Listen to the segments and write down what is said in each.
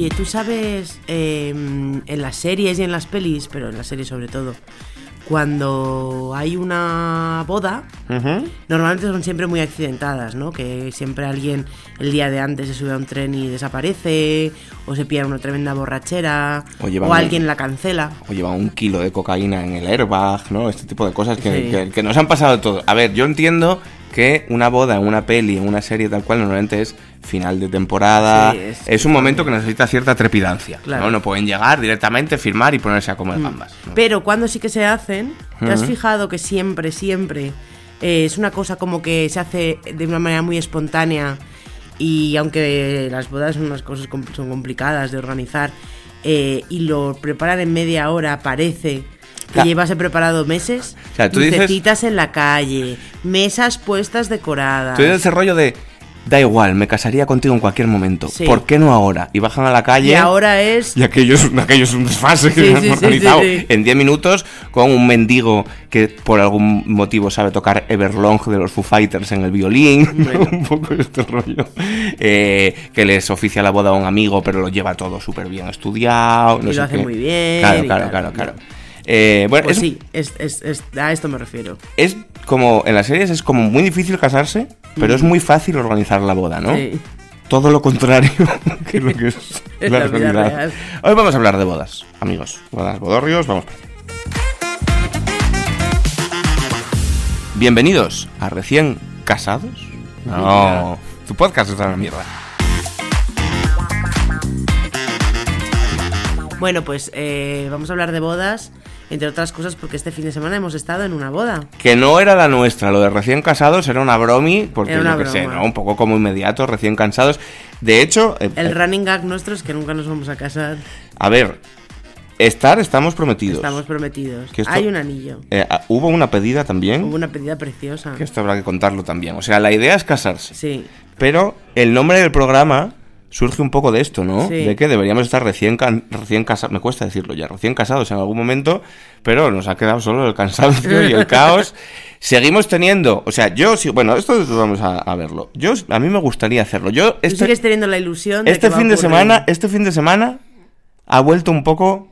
Oye, tú sabes eh, en las series y en las pelis, pero en las series sobre todo, cuando hay una boda, normalmente son siempre muy accidentadas, ¿no? Que siempre alguien el día de antes se sube a un tren y desaparece, o se pilla una tremenda borrachera, O alguien la cancela. O lleva un kilo de cocaína en el airbag, ¿no? Este tipo de cosas que, Sí. que- que nos han pasado todos. A ver, yo entiendo que una boda en una peli, en una serie tal cual, normalmente es final de temporada. Sí, es, es- un momento que necesita cierta trepidancia. Claro. ¿no? no pueden llegar directamente, firmar y ponerse a comer gambas. ¿no? Pero cuando sí que se hacen, ¿te has fijado que siempre, siempre eh, es una cosa como que se hace de una manera muy espontánea y aunque las bodas son unas cosas son complicadas de organizar eh, y lo preparan en media hora, parece que Ca- llevase preparado meses, O sea, tú dices- en la calle, mesas puestas decoradas. Tú ese rollo de, da igual, me casaría contigo en cualquier momento. Sí. ¿Por qué no ahora? Y bajan a la calle. y ahora es Y aquello es, aquello es un desfase que Sí, han sí, organizado en 10 minutos con un mendigo que por algún motivo sabe tocar Everlong de los Foo Fighters en el violín. Bueno. un poco este rollo. Eh, que les oficia la boda a un amigo, pero lo lleva todo súper bien estudiado. no Y lo sé hace qué. muy bien Claro, claro, tal. claro, claro. Eh, bueno, pues es, sí, es, es- es- a esto me refiero. es como en las series es como muy difícil casarse, pero es muy fácil organizar la boda, ¿no? Sí. Todo lo contrario que lo que es, la, la vida realidad. real. Hoy vamos a hablar de bodas, amigos. Bodas, bodorrios, vamos. para allá. Bienvenidos a Recién Casados. No, tu podcast está en la mierda. Bueno, pues eh, vamos a hablar de bodas, entre otras cosas porque este fin de semana hemos estado en una boda. Que no era la nuestra, lo de recién casados era una bromi, porque una yo qué sé. ¿no? Un poco como inmediato, recién cansados. De hecho, eh, El eh, running gag nuestro es que nunca nos vamos a casar. a ver, estar estamos prometidos. Estamos prometidos. Que esto- Hay un anillo. Eh, ah, hubo una pedida también, Hubo una pedida preciosa. que esto habrá que contarlo también. O sea, la idea es casarse. Sí. Pero el nombre del programa surge un poco de esto, ¿no? Sí. De que deberíamos estar recién, can- recién casados, me cuesta decirlo ya, recién casados en algún momento, pero nos ha quedado solo el cansancio y el caos. Seguimos teniendo, o sea, yo sí, bueno, esto vamos a, a verlo. Yo, a mí me gustaría hacerlo. Yo, Tú este, sigues teniendo la ilusión de este que va a fin de semana, este fin de semana ha vuelto un poco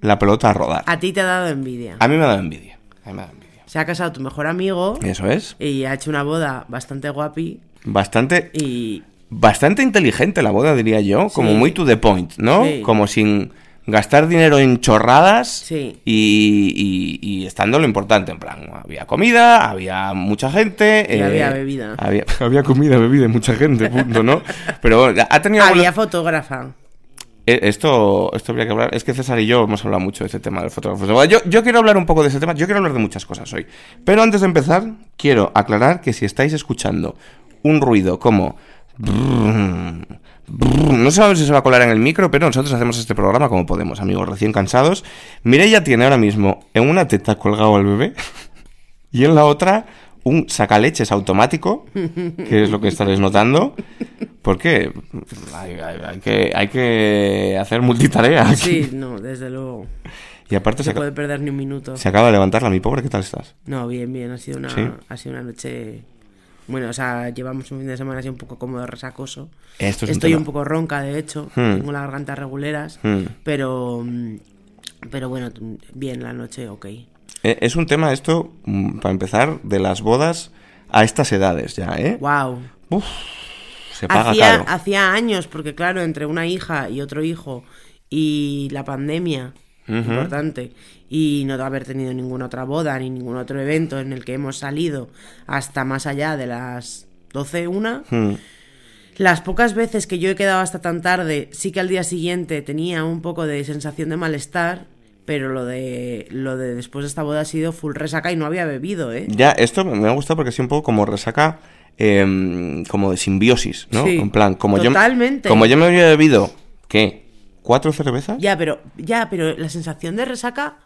la pelota a rodar. A ti te ha dado envidia. A mí me ha dado envidia. A mí me ha dado envidia. Se ha casado tu mejor amigo Eso es. y ha hecho una boda bastante guapi Bastante, y... bastante inteligente la boda, diría yo. Como Sí. muy to the point, ¿no? Sí. Como sin gastar dinero en chorradas Sí. y, y- y estando lo importante. En plan, había comida, había mucha gente. Y había bebida. Había, había comida, bebida y mucha gente, punto, ¿no? Pero bueno, ha tenido... Había algunos- fotógrafa. Eh, Esto, esto habría que hablar. Es que César y yo hemos hablado mucho de este tema del fotógrafo. Yo, yo quiero hablar un poco de ese tema. Yo quiero hablar de muchas cosas hoy. Pero antes de empezar, quiero aclarar que si estáis escuchando un ruido como. No sabemos si se va a colar en el micro, pero nosotros hacemos este programa como podemos, amigos, recién cansados. Mireia tiene ahora mismo en una teta colgado al bebé y en la otra un sacaleches automático, que es lo que estaréis notando, porque hay, hay- hay que, hay que hacer multitarea. aquí. Sí, no, desde luego. Y aparte No se, puede perder ni un minuto. se acaba de levantarla, mi pobre, ¿qué tal estás? No, bien, bien. Ha sido una, Sí. ha sido una noche. Bueno, o sea, llevamos un fin de semana así un poco cómodo, resacoso. Esto es un Estoy un poco ronca, de hecho. Hmm. Tengo la garganta reguleras. Hmm. Pero. Pero bueno, bien la noche, ok. Eh, Es un tema esto, mm, para empezar, de las bodas a estas edades ya, ¿eh? Wow. Uf, se paga Hacía, caro. hacía años, porque claro, entre una hija y otro hijo y la pandemia, importante, y no haber tenido ninguna otra boda ni ningún otro evento en el que hemos salido hasta más allá de las 12, una, Hmm. las pocas veces que yo he quedado hasta tan tarde, sí que al día siguiente tenía un poco de sensación de malestar, pero lo de lo de después de esta boda ha sido full resaca y no había bebido, ¿eh? Ya, esto me ha gustado porque es un poco como resaca, em, como de simbiosis, ¿no? Sí, en plan, como totalmente. yo, como yo me había bebido, ¿qué? ¿Cuatro cervezas? Ya, pero ya, pero la sensación de resaca,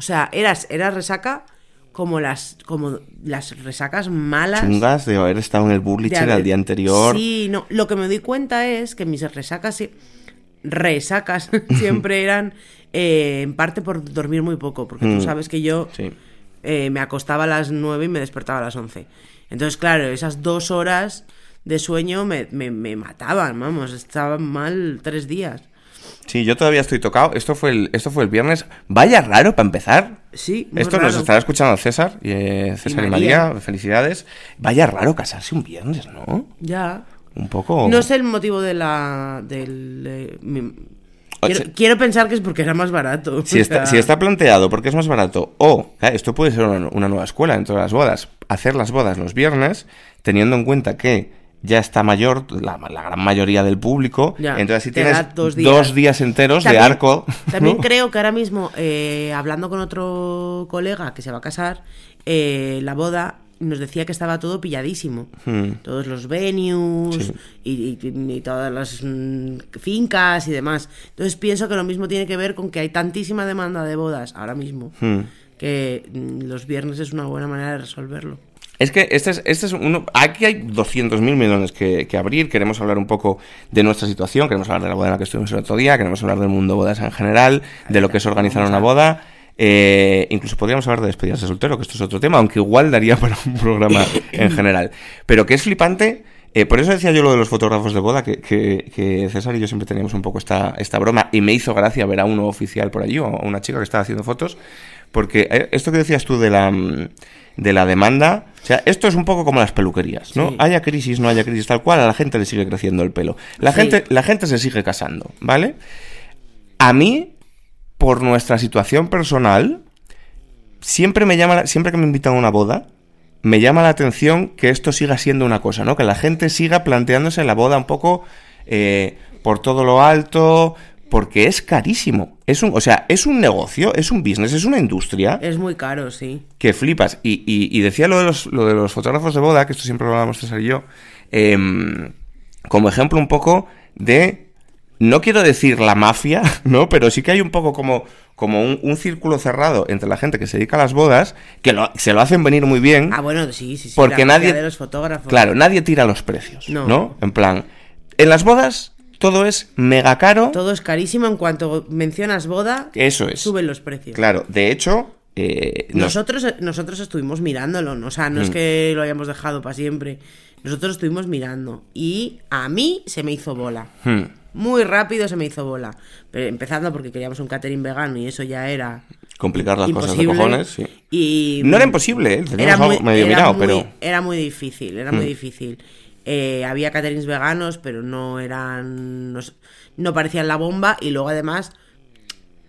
o sea, eras era resaca como las como las resacas malas. Chungas de haber estado en el de Burliche haber- el día anterior. Sí, no, lo que me doy cuenta es que mis resacas resacas siempre eran eh, en parte por dormir muy poco, porque Mm. tú sabes que yo Sí. eh, me acostaba a las 9 y me despertaba a las 11. Entonces, claro, esas dos horas de sueño me, me- me mataban, vamos, estaban mal tres días. Sí, yo todavía estoy tocado. Esto fue el, esto fue el viernes. Vaya raro para empezar. Sí, muy Esto nos estará escuchando César, y, eh, César y, Y María. María. Felicidades. Vaya raro casarse un viernes, ¿no? Ya. Un poco. No sé el motivo de la. del. mi- Quiero, pensar que es porque era más barato. Si está, si está planteado porque es más barato, o esto puede ser una, una nueva escuela dentro de las bodas, hacer las bodas los viernes, teniendo en cuenta que ya está mayor la, la gran mayoría del público, Ya, entonces te tienes dos dos días. enteros de arco. También ¿no? creo que ahora mismo, eh, hablando con otro colega que se va a casar, eh, la boda nos decía que estaba todo pilladísimo. Hmm. Todos los venues Sí. y, y- y todas las mm, fincas y demás. Entonces pienso que lo mismo tiene que ver con que hay tantísima demanda de bodas ahora mismo Hmm. que mm, los viernes es una buena manera de resolverlo. Es que este es, este es uno. Aquí hay 200.000 millones que, abrir. Queremos hablar un poco de nuestra situación. Queremos hablar de la boda en la que estuvimos el otro día. Queremos hablar del mundo bodas en general. De lo que es organizar una boda. eh, incluso podríamos hablar de despedidas de soltero, que esto es otro tema, aunque igual daría para un programa en general. Pero que es flipante. eh, por eso decía yo lo de los fotógrafos de boda, que, que- que César y yo siempre teníamos un poco esta, esta broma, y me hizo gracia ver a uno oficial por allí, o a una chica que estaba haciendo fotos, porque eh, esto que decías tú de la, mm, de la demanda, o sea, esto es un poco como las peluquerías, ¿no? Sí. Haya crisis, no haya crisis, tal cual, a la gente le sigue creciendo el pelo. La, Sí. gente, la gente se sigue casando, ¿vale? A mí, por nuestra situación personal, siempre me llama, la- siempre que me invitan a una boda, me llama la atención que esto siga siendo una cosa, ¿no? Que la gente siga planteándose la boda un poco eh, por todo lo alto, porque es carísimo. Es un, o sea, es un negocio, es un business, es una industria Es muy caro, sí. que flipas. Y, y- y decía lo de, los, lo de los fotógrafos de boda, que esto siempre lo hablamos César y yo, em, como ejemplo un poco de, no quiero decir la mafia, ¿no? Pero sí que hay un poco como, como un, un círculo cerrado entre la gente que se dedica a las bodas, que lo- se lo hacen venir muy bien. Ah, bueno, sí, sí, sí. Porque la nadie- de los fotógrafos. Claro, nadie tira los precios, ¿no? No. En plan, en las bodas todo es mega caro. Todo es carísimo. En cuanto mencionas boda, Eso es. suben los precios. Claro, de hecho, eh, nos- Nosotros, nosotros estuvimos mirándolo, ¿no? o sea, no es Mm. que lo hayamos dejado para siempre. Nosotros estuvimos mirando y a mí se me hizo bola. Hmm. Muy rápido se me hizo bola. Pero empezando porque queríamos un catering vegano y eso ya era complicar las cosas de cojones, sí. Y No era imposible, ¿eh? Teníamos era algo muy, medio era mirado, muy- pero... era muy difícil, era muy Mm. difícil. Eh, había caterings veganos, pero no eran. No, no parecían la bomba. Y luego, además,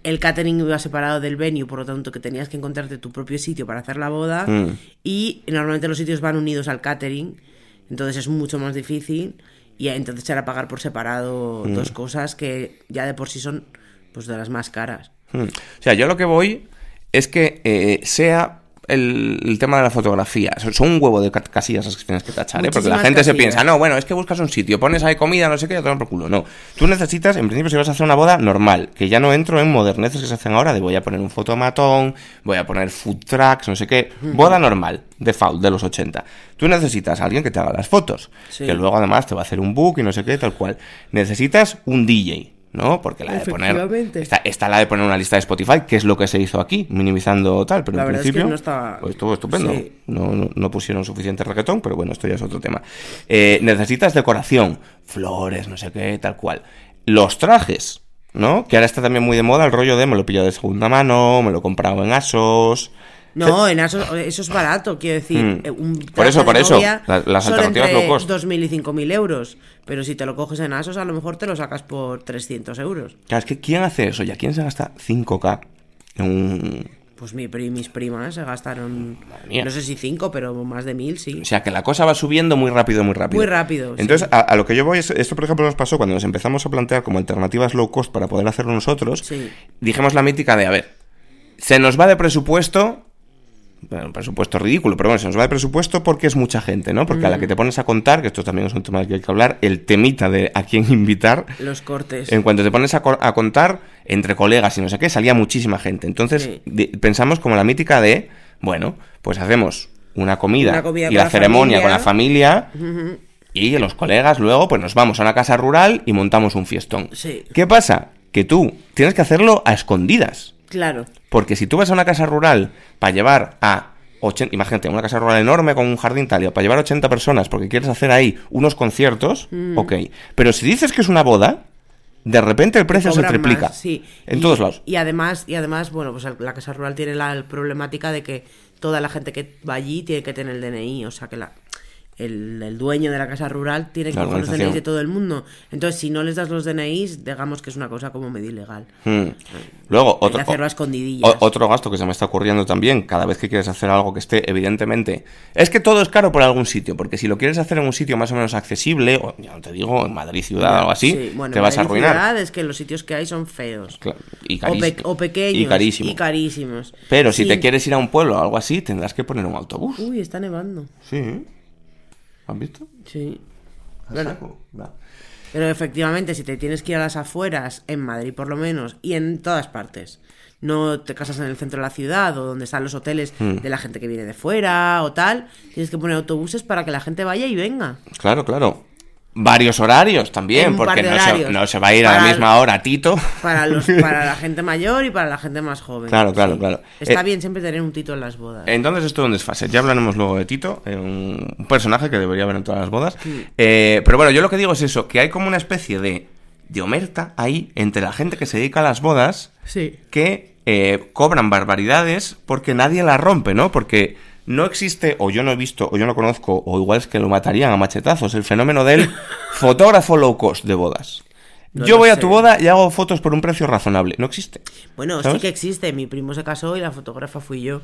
el catering iba separado del venue, por lo tanto, que tenías que encontrarte tu propio sitio para hacer la boda. Mm. Y normalmente los sitios van unidos al catering, entonces es mucho más difícil. Y entonces era pagar por separado Mm. dos cosas que ya de por sí son pues de las más caras. Hmm. O sea, yo lo que voy es que eh, sea el, el tema de la fotografía. Son un huevo de ca- casillas las que tienes que tachar, ¿eh? Porque la gente se piensa, no, bueno, es que buscas un sitio, pones ahí comida, no sé qué, y a tomar por culo. No. Tú necesitas, en principio, si vas a hacer una boda normal, que ya no entro en moderneces que se hacen ahora, de voy a poner un fotomatón, voy a poner food trucks, no sé qué. Boda normal, default, de los 80. Tú necesitas a alguien que te haga las fotos, Sí. que luego además te va a hacer un book y no sé qué, tal cual. Necesitas un DJ. ¿No? Porque la de poner. Está, está la de poner una lista de Spotify, que es lo que se hizo aquí, minimizando tal, pero La en verdad es que principio. no estaba- pues estuvo estupendo. Sí. No, no, no pusieron suficiente reggaetón, pero bueno, esto ya es otro tema. Eh, necesitas decoración, flores, no sé qué, tal cual. Los trajes, ¿no? Que ahora está también muy de moda el rollo de me lo he pillado de segunda mano, me lo he comprado en Asos. No, en eso, eso es barato, quiero decir. Mm. eh, Un Por eso, por eso, las son alternativas entre low cost. 2.000 y 5.000 euros. Pero si te lo coges en Asos, a lo mejor te lo sacas por 300 euros. Claro, es que ¿quién hace eso? ¿Ya quién se gasta 5K en un. Pues mi, pri- mis primas se gastaron, no sé si 5, pero más de 1.000, sí. O sea, que la cosa va subiendo muy rápido, muy rápido. Muy rápido, sí. Entonces, a, a lo que yo voy es, esto por ejemplo nos pasó cuando nos empezamos a plantear como alternativas low cost para poder hacerlo nosotros, Sí. dijimos la mítica de, a ver, se nos va de presupuesto, bueno, un presupuesto ridículo, pero bueno, se nos va de presupuesto porque es mucha gente, ¿no? Porque a la que te pones a contar, que esto también es un tema del que hay que hablar, el temita de a quién invitar, Los cortes. en cuanto te pones a, co- a contar entre colegas y no sé qué, salía muchísima gente. Entonces Sí. pensamos como la mítica de, bueno, pues hacemos una comida, Una comida y la, la ceremonia familia. con la familia y los colegas luego pues nos vamos a una casa rural y montamos un fiestón. Sí. ¿Qué pasa? Que tú tienes que hacerlo a escondidas. Claro. Porque si tú vas a una casa rural para llevar a 80, imagínate, una casa rural enorme con un jardín tal, para llevar 80 personas porque quieres hacer ahí unos conciertos, Mm. ok. Pero si dices que es una boda, de repente el precio se triplica. más, sí. En Y- todos lados. Y además, y además, bueno, pues la casa rural tiene la problemática de que toda la gente que va allí tiene que tener el DNI, o sea que la, el, el dueño de la casa rural tiene que La coger los. DNIs de todo el mundo. Entonces, si no les das los DNIs, digamos que es una cosa como medio ilegal. Hmm. Luego, Hay otro, escondidillas. otro gasto que se me está ocurriendo también, cada vez que quieres hacer algo que esté evidentemente... Es que todo es caro por algún sitio, porque si lo quieres hacer en un sitio más o menos accesible, o ya no te digo, en Madrid ciudad o algo así, Sí, bueno, te vas a arruinar. ciudad es que los sitios que hay son feos. Claro, y, O, pe- o pequeños. Y carísimo. y carísimos. Pero si te quieres ir a un pueblo o algo así, tendrás que poner un autobús. Uy, está nevando. Sí. ¿Has visto? Sí. Bueno. Pero efectivamente, si te tienes que ir a las afueras, en Madrid por lo menos, y en todas partes, no te casas en el centro de la ciudad o donde están los hoteles Hmm. de la gente que viene de fuera o tal, tienes que poner autobuses para que la gente vaya y venga. Claro, claro. Varios horarios también, porque no se, horarios. no se va a ir a la misma hora, Tito. Para, los, para la gente mayor y para la gente más joven. Claro, claro, claro. Está Eh, bien siempre tener un tito en las bodas. Entonces esto es un desfase. Ya hablaremos luego de Tito, eh, un un personaje que debería haber en todas las bodas. Eh, pero bueno, yo lo que digo es eso, que hay como una especie de, de omerta ahí entre la gente que se dedica a las bodas sí. que eh, cobran barbaridades porque nadie la rompe, ¿no? Porque no existe, o yo no he visto, o yo no conozco, o igual es que lo matarían a machetazos, el fenómeno del fotógrafo low cost de bodas. No yo voy a tu boda y hago fotos por un precio razonable. No existe. Bueno, ¿Sabes? sí que existe. Mi primo se casó y la fotógrafa fui yo.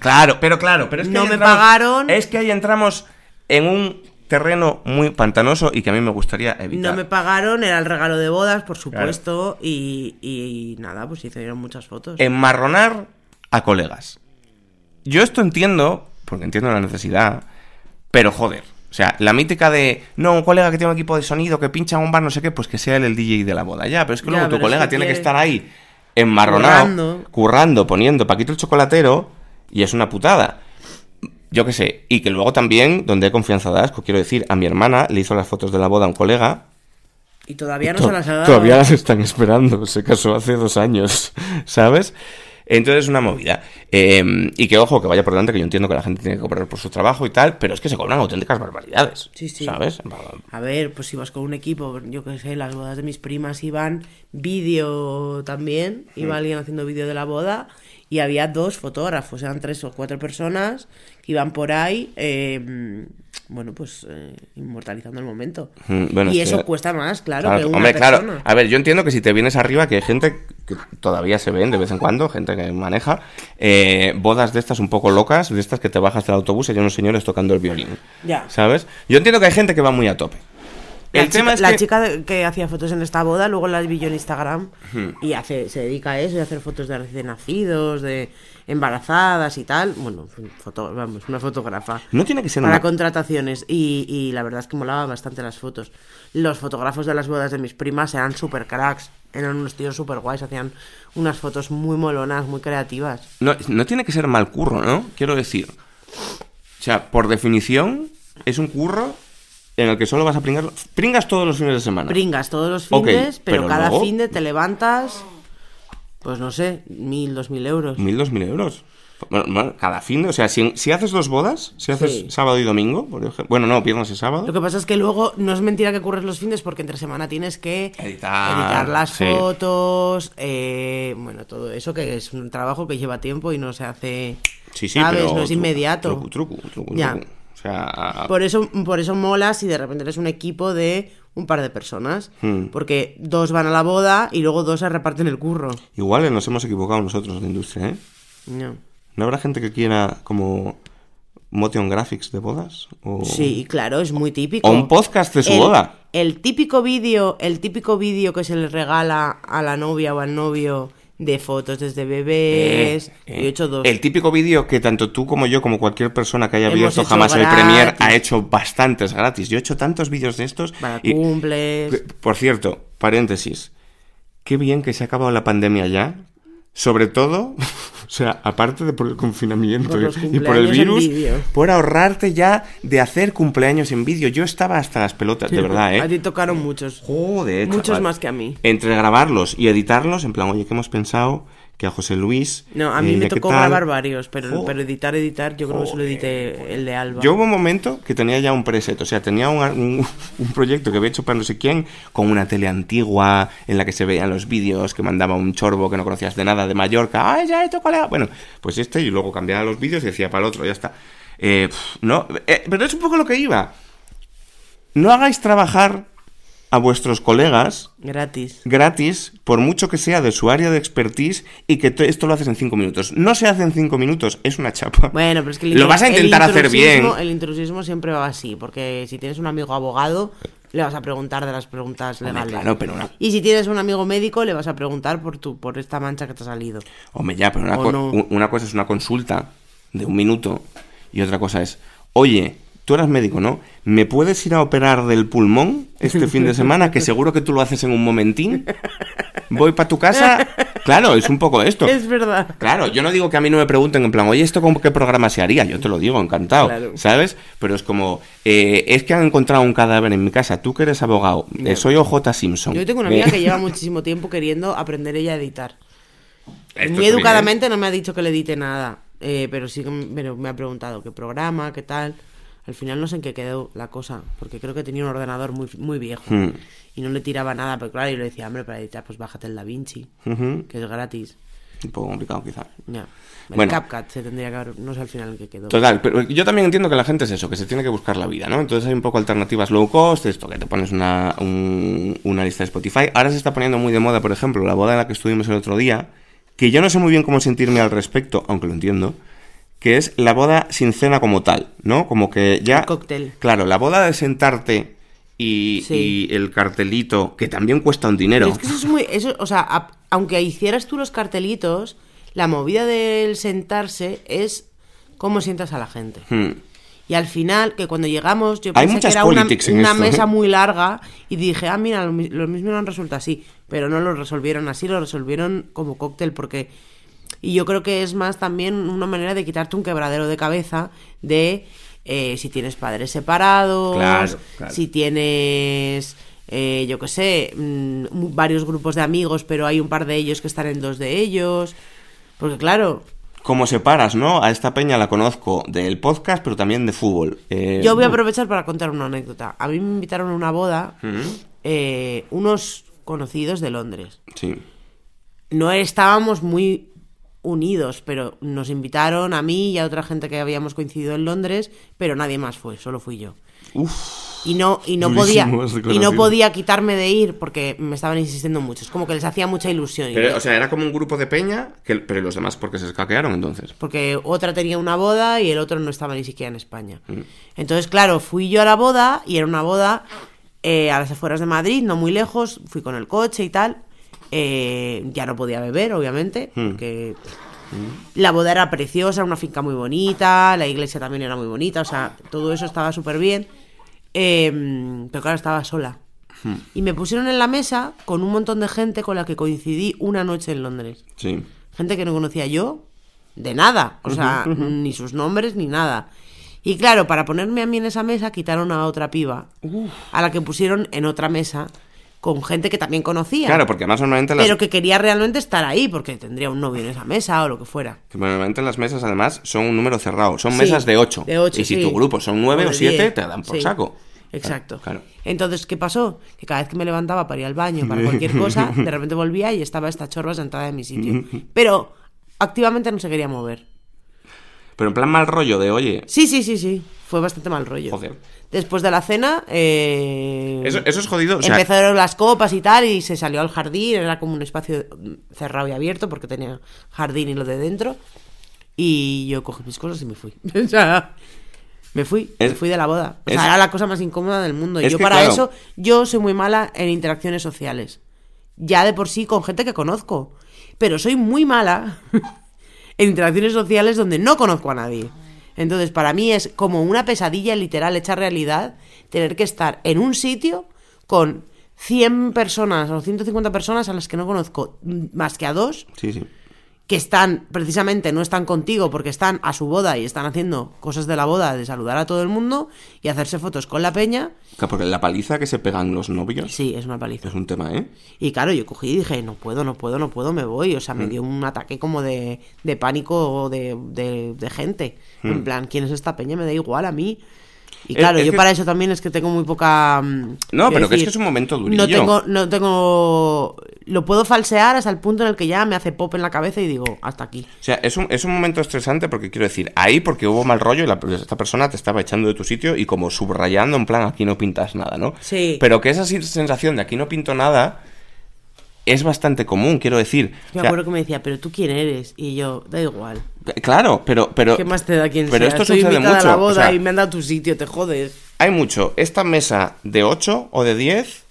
Claro, pero claro, pero es que No me entramos- pagaron. Es que ahí entramos en un terreno muy pantanoso y que a mí me gustaría evitar. No me pagaron, era el regalo de bodas, por supuesto, y, y nada, pues hicieron muchas fotos. Enmarronar a colegas. Yo esto entiendo, porque entiendo la necesidad, pero joder. O sea, la mítica de, no, un colega que tiene un equipo de sonido, que pincha un bar, no sé qué, pues que sea él el DJ de la boda. Ya, pero es que Ya, luego tu es colega que tiene que estar ahí enmarronado, currando. Currando. poniendo Paquito el chocolatero, y es una putada. Yo qué sé. Y que luego también, donde hay confianza de asco, quiero decir, a mi hermana le hizo las fotos de la boda a un colega, Y todavía no To- se las ha dado. Todavía las están esperando. Se casó hace dos años, ¿sabes? Entonces es una movida. Eh, y que ojo, que vaya por delante, que yo entiendo que la gente tiene que cobrar por su trabajo y tal, pero es que se cobran auténticas barbaridades. Sí, sí. ¿Sabes? A ver, pues si vas con un equipo, yo qué sé, las bodas de mis primas iban vídeo también, iba alguien haciendo vídeo de la boda y había dos fotógrafos, eran tres o cuatro personas que iban por ahí, eh, bueno, pues eh, inmortalizando el momento. Mm, bueno, y es eso que- cuesta más, claro, Claro, que una hombre, claro. A ver, yo entiendo que si te vienes arriba, que hay gente que todavía se ven de vez en cuando, gente que maneja, eh, bodas de estas un poco locas, de estas que te bajas del autobús y hay unos señores tocando el violín. Ya. ¿Sabes? Yo entiendo que hay gente que va muy a tope. La, El chica, tema es la que... chica que hacía fotos en esta boda, luego la vi yo en Instagram y hace, se dedica a eso, a hacer fotos de recién nacidos, de embarazadas y tal. Bueno, foto, vamos, una fotógrafa. No tiene que ser Para una... contrataciones y, y la verdad es que molaba bastante las fotos. Los fotógrafos de las bodas de mis primas eran super cracks, eran unos tíos super guays, hacían unas fotos muy molonas, muy creativas. No, no tiene que ser mal curro, ¿no? Quiero decir. O sea, por definición, es un curro en el que solo vas a pringar. Pringas todos los fines de semana. Pringas todos los fines, pero, pero cada luego- fin de te levantas, pues no sé, mil, dos mil euros. Mil, dos mil euros. Bueno, bueno, cada fin de. O sea, si, si haces dos bodas, si haces Sí. sábado y domingo, por ejemplo. Bueno, no, viernes y sábado. Lo que pasa es que luego no es mentira que curres los fines porque entre semana tienes que Editar, editar las sí. fotos, eh, bueno, todo eso que es un trabajo que lleva tiempo y no se hace, Sí, sí, ¿sabes? pero. no es truco, inmediato. Truco, truco, truco, Ya. O sea. Por eso, por eso mola si de repente eres un equipo de un par de personas, Hmm. porque dos van a la boda y luego dos se reparten el curro. Igual nos hemos equivocado nosotros en la industria, ¿eh? No. ¿No habrá gente que quiera como motion graphics de bodas? O... Sí, claro, es muy típico. O un podcast de su el, boda. El típico vídeo, el típico vídeo que se le regala a la novia o al novio de fotos desde bebés. Eh, Yo eh. he hecho dos. El típico vídeo que tanto tú como yo, como cualquier persona que haya Hemos hecho jamás el gratis. Premier, ha hecho bastantes gratis. Yo he hecho tantos vídeos de estos. Para y- cumples. por cierto, paréntesis. Qué bien que se ha acabado la pandemia ya. Sobre todo, o sea, aparte de por el confinamiento Por y por el virus, por ahorrarte ya de hacer cumpleaños en vídeo. Yo estaba hasta las pelotas, de verdad, ¿eh? A ti tocaron muchos. Joder, Muchos chaval. más que a mí. Entre grabarlos y editarlos, en plan, oye, que hemos pensado que a José Luis. No, a mí eh, me tocó grabar varios, pero, pero editar, editar, yo creo que solo edité el de Alba. Yo hubo un momento que tenía ya un preset, o sea, tenía un, un- un proyecto que había hecho para no sé quién, con una tele antigua en la que se veían los vídeos, que mandaba un chorbo que no conocías de nada de Mallorca, ¡ay, ya esto, colega! Bueno, pues este, y luego cambiaba los vídeos y decía para el otro, ya está. Eh, no, eh, pero es un poco lo que iba. No hagáis trabajar a vuestros colegas Gratis. gratis, por mucho que sea de su área de expertise y que esto lo haces en cinco minutos. No se hace en cinco minutos, es una chapa. Bueno, pero es que el Lo vas a intentar hacer bien. El intrusismo siempre va así, porque si tienes un amigo abogado, le vas a preguntar de las preguntas Hombre, legales. claro, pero una- Y si tienes un amigo médico, le vas a preguntar por tu, por esta mancha que te ha salido. Hombre, ya, pero una, O co- no. u- una cosa es una consulta de un minuto y otra cosa es, oye, tú eras médico, ¿no? ¿Me puedes ir a operar del pulmón este fin de semana? Que seguro que tú lo haces en un momentín. Voy para tu casa. Claro, es un poco esto. Es verdad. Claro, yo no digo que a mí no me pregunten en plan, oye, ¿esto con qué programa se haría? Yo te lo digo, encantado, Claro. ¿sabes? Pero es como, eh, es que han encontrado un cadáver en mi casa, tú que eres abogado, eh, soy OJ Simpson. Yo tengo una Eh, amiga que lleva muchísimo tiempo queriendo aprender ella a editar. esto Muy educadamente no me ha dicho que le edite nada, eh, pero sí pero me ha preguntado qué programa, qué tal. Al final no sé en qué quedó la cosa, porque creo que tenía un ordenador muy, muy viejo Hmm. y no le tiraba nada, pero claro, yo le decía, hombre, para editar, pues bájate el DaVinci, Ujú, que es gratis. Un poco complicado quizás. Ya. El Bueno. CapCut se tendría que haber, no sé al final en qué quedó. Total, pero yo también entiendo que la gente es eso, que se tiene que buscar la vida, ¿no? Entonces hay un poco alternativas low cost, esto, que te pones una, un- una lista de Spotify. Ahora se está poniendo muy de moda, por ejemplo, la boda en la que estuvimos el otro día, que yo no sé muy bien cómo sentirme al respecto, aunque lo entiendo, que es la boda sin cena como tal, ¿no? Como que ya... El cóctel. Claro, la boda de sentarte y, Sí. y el cartelito, que también cuesta un dinero. Es que eso es muy. Eso, o sea, a- aunque hicieras tú los cartelitos, la movida del sentarse es cómo sientas a la gente. Hmm. Y al final, que cuando llegamos, yo Hay pensé que muchas era una, politics en una esto, ¿eh? mesa muy larga y dije, ah, mira, lo, mi- lo mismo lo han resuelto así. Pero no lo resolvieron así, lo resolvieron como cóctel porque... Y yo creo que es más también una manera de quitarte un quebradero de cabeza de eh, si tienes padres separados, Claro, claro. si tienes, eh, yo qué sé, mm, varios grupos de amigos, pero hay un par de ellos que están en dos de ellos. Porque claro, ¿Cómo separas, no? A esta peña la conozco del podcast, pero también de fútbol. Eh, Yo voy a aprovechar para contar una anécdota. A mí me invitaron a una boda eh, unos conocidos de Londres. Sí. No estábamos muy unidos, pero nos invitaron a mí y a otra gente que habíamos coincidido en Londres, pero nadie más fue, solo fui yo. Uf. Y no, y no podía y no podía quitarme de ir porque me estaban insistiendo mucho. Es como que les hacía mucha ilusión. Pero, o sea, era como un grupo de peña, que, pero los demás porque se escaquearon entonces. porque otra tenía una boda y el otro no estaba ni siquiera en España. Mm. Entonces, claro, fui yo a la boda y era una boda eh, a las afueras de Madrid, no muy lejos, fui con el coche y tal. Eh, ya no podía beber, obviamente, Mm. porque la boda era preciosa, una finca muy bonita, la iglesia también era muy bonita, o sea, todo eso estaba súper bien. Eh, pero claro, estaba sola. Mm. Y me pusieron en la mesa con un montón de gente con la que coincidí una noche en Londres Sí. gente que no conocía yo de nada, o sea, ni sus nombres ni nada. Y claro, para ponerme a mí en esa mesa quitaron a otra piba, a la que pusieron en otra mesa con gente que también conocía, Claro, porque además normalmente las, pero que quería realmente estar ahí porque tendría un novio en esa mesa o lo que fuera. que normalmente las mesas además son un número cerrado. Son Sí, mesas de 8. de ocho, y si tu grupo son 9 O o de 7, diez, te dan por sí. saco. Exacto. Claro. Entonces, ¿qué pasó? Que cada vez que me levantaba para ir al baño, para cualquier cosa, de repente volvía y estaba esta chorba sentada en mi sitio. Pero activamente no se quería mover. Pero en plan mal rollo de, oye, Sí, sí, sí, sí. Fue bastante mal rollo. Joder. Después de la cena, eh, eso, eso es jodido. O sea, empezaron las copas y tal, y se salió al jardín. Era como un espacio cerrado y abierto porque tenía jardín y lo de dentro. Y yo cogí mis cosas y me fui. O sea, me fui, Es- me fui de la boda. O sea, es- era la cosa más incómoda del mundo. Y yo para claro. eso, yo soy muy mala en interacciones sociales. Ya de por sí con gente que conozco. Pero soy muy mala en interacciones sociales donde no conozco a nadie. Entonces, para mí es como una pesadilla literal hecha realidad tener que estar en un sitio con 100 personas o 150 personas a las que no conozco mm, más que a dos sí, sí. Que están, precisamente, no están contigo porque están a su boda y están haciendo cosas de la boda, de saludar a todo el mundo y hacerse fotos con la peña. Claro, porque la paliza que se pegan los novios Sí, es una paliza. es un tema, ¿eh? Y claro, yo cogí y dije, no puedo, no puedo, no puedo, me voy. O sea, Mm. me dio un ataque como de, de pánico de, de, de gente. En plan, ¿quién es esta peña? Me da igual a mí. Y. Es- claro, es yo que- para eso también es que tengo muy poca... mm, No, pero que es que es un momento durillo. No tengo, no tengo... Lo puedo falsear hasta el punto en el que ya me hace pop en la cabeza y digo, hasta aquí. O sea, es un, es un momento estresante porque quiero decir, ahí porque hubo mal rollo y la- esta persona te estaba echando de tu sitio y como subrayando en plan aquí no pintas nada, ¿no? Sí. Pero que esa sensación de aquí no pinto nada es bastante común, quiero decir. Me O sea, acuerdo que me decía, pero tú quién eres? Y yo, da igual. Claro, pero... pero ¿Qué más te da quién Pero sea? esto Soy sucede mucho. a la o boda sea, y me han dado tu sitio, te jodes. Hay mucho. Esta mesa de 8 o de 10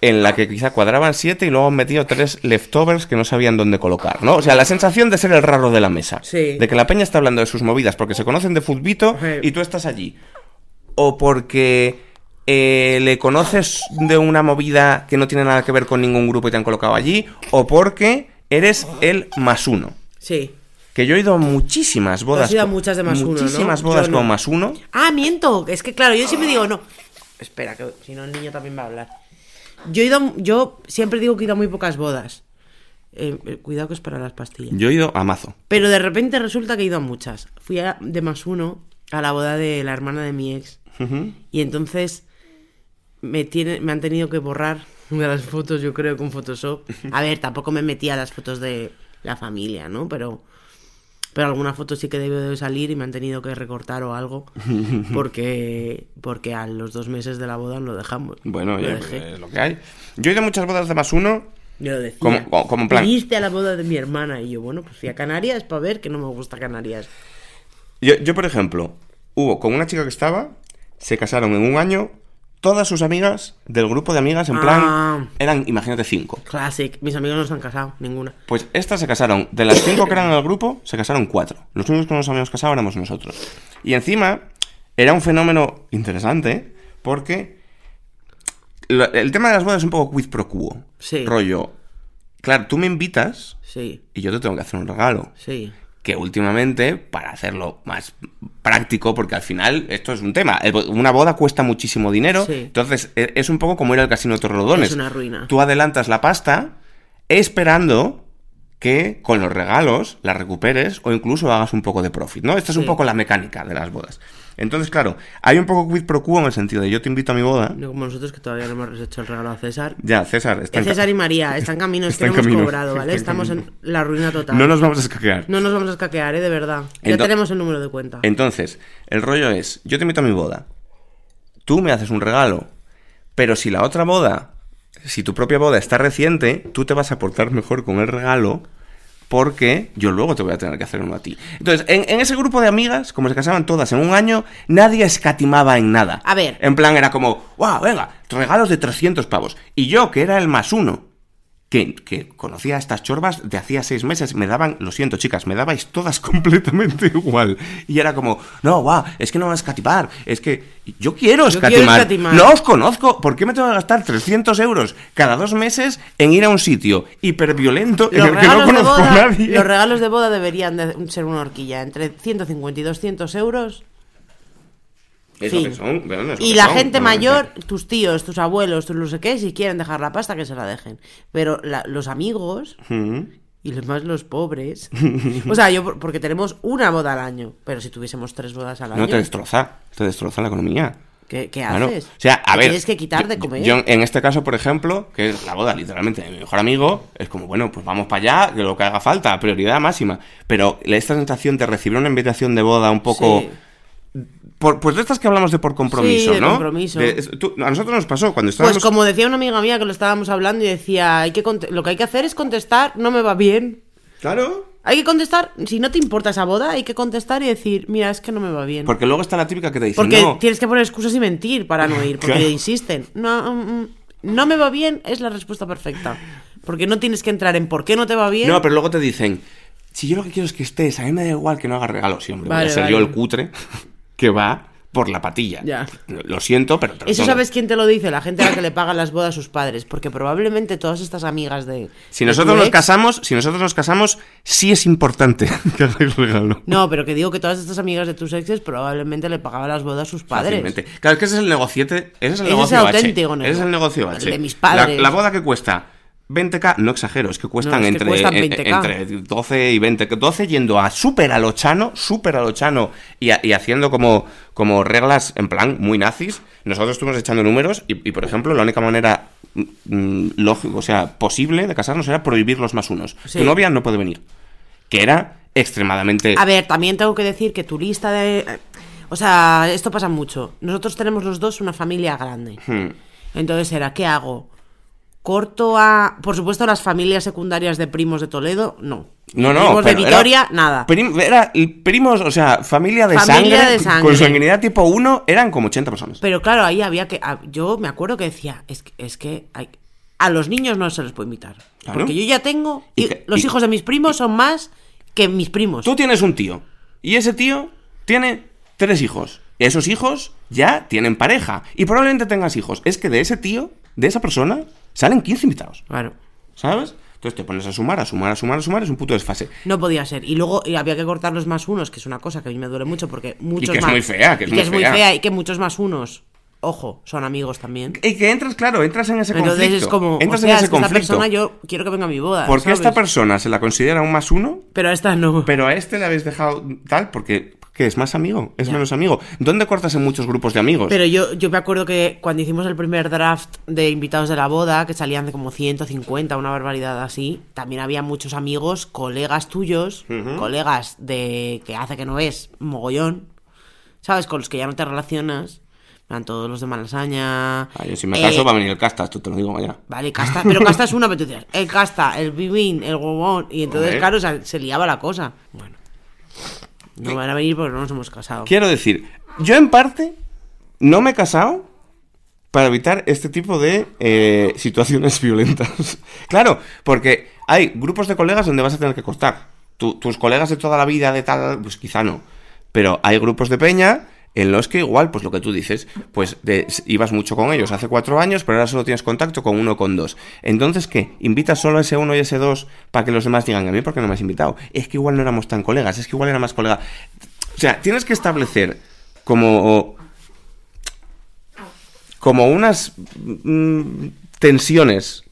en la que quizá cuadraban 7 y luego han metido tres leftovers que no sabían dónde colocar, ¿no? O sea, la sensación de ser el raro de la mesa. Sí. De que la peña está hablando de sus movidas porque se conocen de futbito y tú estás allí. O porque eh, le conoces de una movida que no tiene nada que ver con ningún grupo y te han colocado allí. O porque eres el más uno. Sí. Que yo he ido a muchísimas bodas. has ido a muchas de más uno, ¿no? Muchísimas bodas no. con más uno. Ah, miento. Es que claro, yo siempre digo no. Espera, que si no el niño también va a hablar. Yo he ido, yo siempre digo que he ido a muy pocas bodas. Eh, eh, cuidado que es para las pastillas. Yo he ido a mazo. Pero de repente resulta que he ido a muchas. Fui a- de más uno a la boda de la hermana de mi ex. Y entonces me, tiene, me han tenido que borrar de las fotos, yo creo, con Photoshop. A ver, tampoco me metí a las fotos de la familia, ¿no? Pero, pero alguna foto sí que debe de salir y me han tenido que recortar o algo. Porque, porque a los dos meses de la boda lo dejamos. Bueno, lo es lo que hay. Yo he ido a muchas bodas de más uno. Yo lo decía. como- como- plan- Viniste a la boda de mi hermana. Y yo, bueno, pues fui a Canarias para ver que no me gusta Canarias. Yo, yo, por ejemplo, hubo con una chica que estaba, se casaron en un año, todas sus amigas del grupo de amigas, en plan, Ah. eran, imagínate, cinco. Classic. Mis amigos no se han casado, ninguna. Pues estas se casaron, de las cinco que eran en el grupo, se casaron cuatro. Los únicos que nos habíamos casado éramos nosotros. Y encima, era un fenómeno interesante, porque lo- el tema de las bodas es un poco quid pro quo. Sí. Rollo, claro, tú me invitas Sí, y yo te tengo que hacer un regalo. sí. Que últimamente, para hacerlo más práctico, porque al final esto es un tema, una boda cuesta muchísimo dinero, Sí. entonces e- es un poco como ir al casino de Torrelodones. Es una ruina. Tú adelantas la pasta esperando que con los regalos la recuperes o incluso hagas un poco de profit, ¿no? Esta es un poco la mecánica de las bodas. Entonces, claro, hay un poco quid pro quo en el sentido de yo te invito a mi boda. No como nosotros que todavía no hemos hecho el regalo a César. Ya, César, está en César y María están camino, es que no hemos cobrado, ¿vale? Estamos en la ruina total. No nos vamos a escaquear. No nos vamos a escaquear, ¿eh? De verdad. Ya tenemos el número de cuenta. Entonces, el rollo es, yo te invito a mi boda, tú me haces un regalo, pero si la otra boda, si tu propia boda está reciente, tú te vas a portar mejor con el regalo porque yo luego te voy a tener que hacer uno a ti. Entonces, en, en ese grupo de amigas, como se casaban todas en un año, nadie escatimaba en nada. A ver. En plan, era como, wow, venga, regalos de 300 pavos. Y yo, que era el más uno, que, que conocía a estas chorbas de hacía seis meses, me daban, lo siento chicas, me dabais todas completamente igual. Y era como, no, guau, es que no vas a escatimar, es que yo quiero Yo quiero escatimar. escatimar. No os conozco, ¿por qué me tengo que gastar 300 euros cada dos meses en ir a un sitio hiperviolento en el que no conozco a boda, nadie? los regalos de boda deberían de ser una horquilla entre 150 y 200 euros. Es lo que son, bueno, es lo Y que la son, gente mayor, tus tíos, tus abuelos, tus no sé qué, si quieren dejar la pasta, que se la dejen. Pero la- los amigos Ujú. y los más los pobres. o sea, yo, por- porque tenemos una boda al año. Pero si tuviésemos tres bodas al año, No te destroza, te destroza la economía. ¿qué, qué Claro. haces? O sea, a ver. Tienes que quitar de comer. Yo, en este caso, por ejemplo, que es la boda literalmente de mi mejor amigo, es como, bueno, pues vamos para allá, que lo que haga falta, prioridad máxima. Pero esta sensación de recibir una invitación de boda un poco. Sí. Por, pues de estas que hablamos de por compromiso, Sí, de ¿no? compromiso. De- es- tú- a nosotros nos pasó cuando estábamos. Pues como decía una amiga mía que lo estábamos hablando y decía, hay que lo que hay que hacer es contestar, no me va bien. Claro. Hay que contestar, si no te importa esa boda, hay que contestar y decir, mira, es que no me va bien. Porque luego está la típica que te dice, Porque no. tienes que poner excusas y mentir para no ir, porque Claro. insisten. No, mm, mm, no me va bien es la respuesta perfecta. Porque no tienes que entrar en por qué no te va bien. No, pero luego te dicen, si yo lo que quiero es que estés, a mí me da igual que no haga regalos. Sí, hombre, voy Vale, a ser yo el cutre que va por la patilla. Ya. Lo siento, pero Eso sabes quién te lo dice, la gente a la que le pagan las bodas a sus padres, porque probablemente todas estas amigas de... Si de nosotros nos ex- casamos, si nosotros nos casamos, sí es importante que hagáis regalo. No, pero que digo que todas estas amigas de tus exes probablemente le pagaban las bodas a sus padres. Fácilmente. Claro, es que ese es el negociete. Ese es el Ese es negocio auténtico Ese es el negocio el de mis padres. La, la boda que cuesta 20k, no exagero, es que cuestan No, es que entre, cuestan eh, 20K. entre 12 y 20. 12 yendo a súper a lo chano, súper a lo chano y, a- y haciendo como, como reglas en plan muy nazis. Nosotros estuvimos echando números y, y, por ejemplo, la única manera mm, lógico, o sea, posible de casarnos era prohibir los más unos. Sí. Tu novia no puede venir. Que era extremadamente... A ver, también tengo que decir que tu lista de... O sea, esto pasa mucho. Nosotros tenemos los dos una familia grande. Hmm. Entonces era, ¿qué hago? Corto a... Por supuesto, las familias secundarias de primos de Toledo, no. No, no, Primos de era Vitoria, nada. prim- era primos, o sea, familia de, Familia sangre, de sangre. con sanguinidad tipo 1, eran como 80 personas. Pero claro, ahí había que... Yo me acuerdo que decía, es que, es que hay- a los niños no se les puede invitar. Claro. Porque yo ya tengo... Y y que- los y- hijos de mis primos son más que mis primos. Tú tienes un tío y ese tío tiene tres hijos. Esos hijos ya tienen pareja y probablemente tengas hijos. Es que de ese tío, de esa persona, salen 15 invitados. Claro. ¿Sabes? Entonces te pones a sumar, a sumar, a sumar, a sumar, es un puto desfase. No podía ser. Y luego y había que cortar los más unos, que es una cosa que a mí me duele mucho porque muchos que es más- muy fea, que es y muy fea. y que muchos más unos, ojo, son amigos también. Y que entras, claro, entras en ese Entonces conflicto. es como, entras o sea, en ese es que esta conflicto. persona yo quiero que venga a mi boda. Porque esta ¿sabes? persona se la considera un más uno Pero a esta no. Pero a este le habéis dejado tal porque que es más amigo, es Ya. menos amigo. ¿Dónde cortas en muchos grupos de amigos? Pero yo, yo me acuerdo que cuando hicimos el primer draft de invitados de la boda, que salían de como 150, una barbaridad así, también había muchos amigos, colegas tuyos, colegas de que hace que no ves, mogollón, ¿sabes? Con los que ya no te relacionas. Eran todos los de Malasaña. Ah, yo si me eh, caso va a venir el castas, tú te lo digo vaya. Vale, casta, pero casta es una, pero tú decías, el casta, el bibín, el gobón, y entonces, claro, se liaba la cosa. Bueno, no van a venir porque no nos hemos casado. Quiero decir, yo en parte no me he casado para evitar este tipo de eh, situaciones violentas. claro, porque hay grupos de colegas donde vas a tener que cortar. Tu- tus colegas de toda la vida, de tal, pues quizá no. Pero hay grupos de peña en los que igual, pues lo que tú dices, pues ibas mucho con ellos hace cuatro años, pero ahora solo tienes contacto con uno con dos. Entonces, ¿qué? ¿Invitas solo a ese uno y ese dos para que los demás digan a mí por qué no me has invitado? Es que igual no éramos tan colegas, es que igual era más colega. O sea, tienes que establecer como como unas mm, tensiones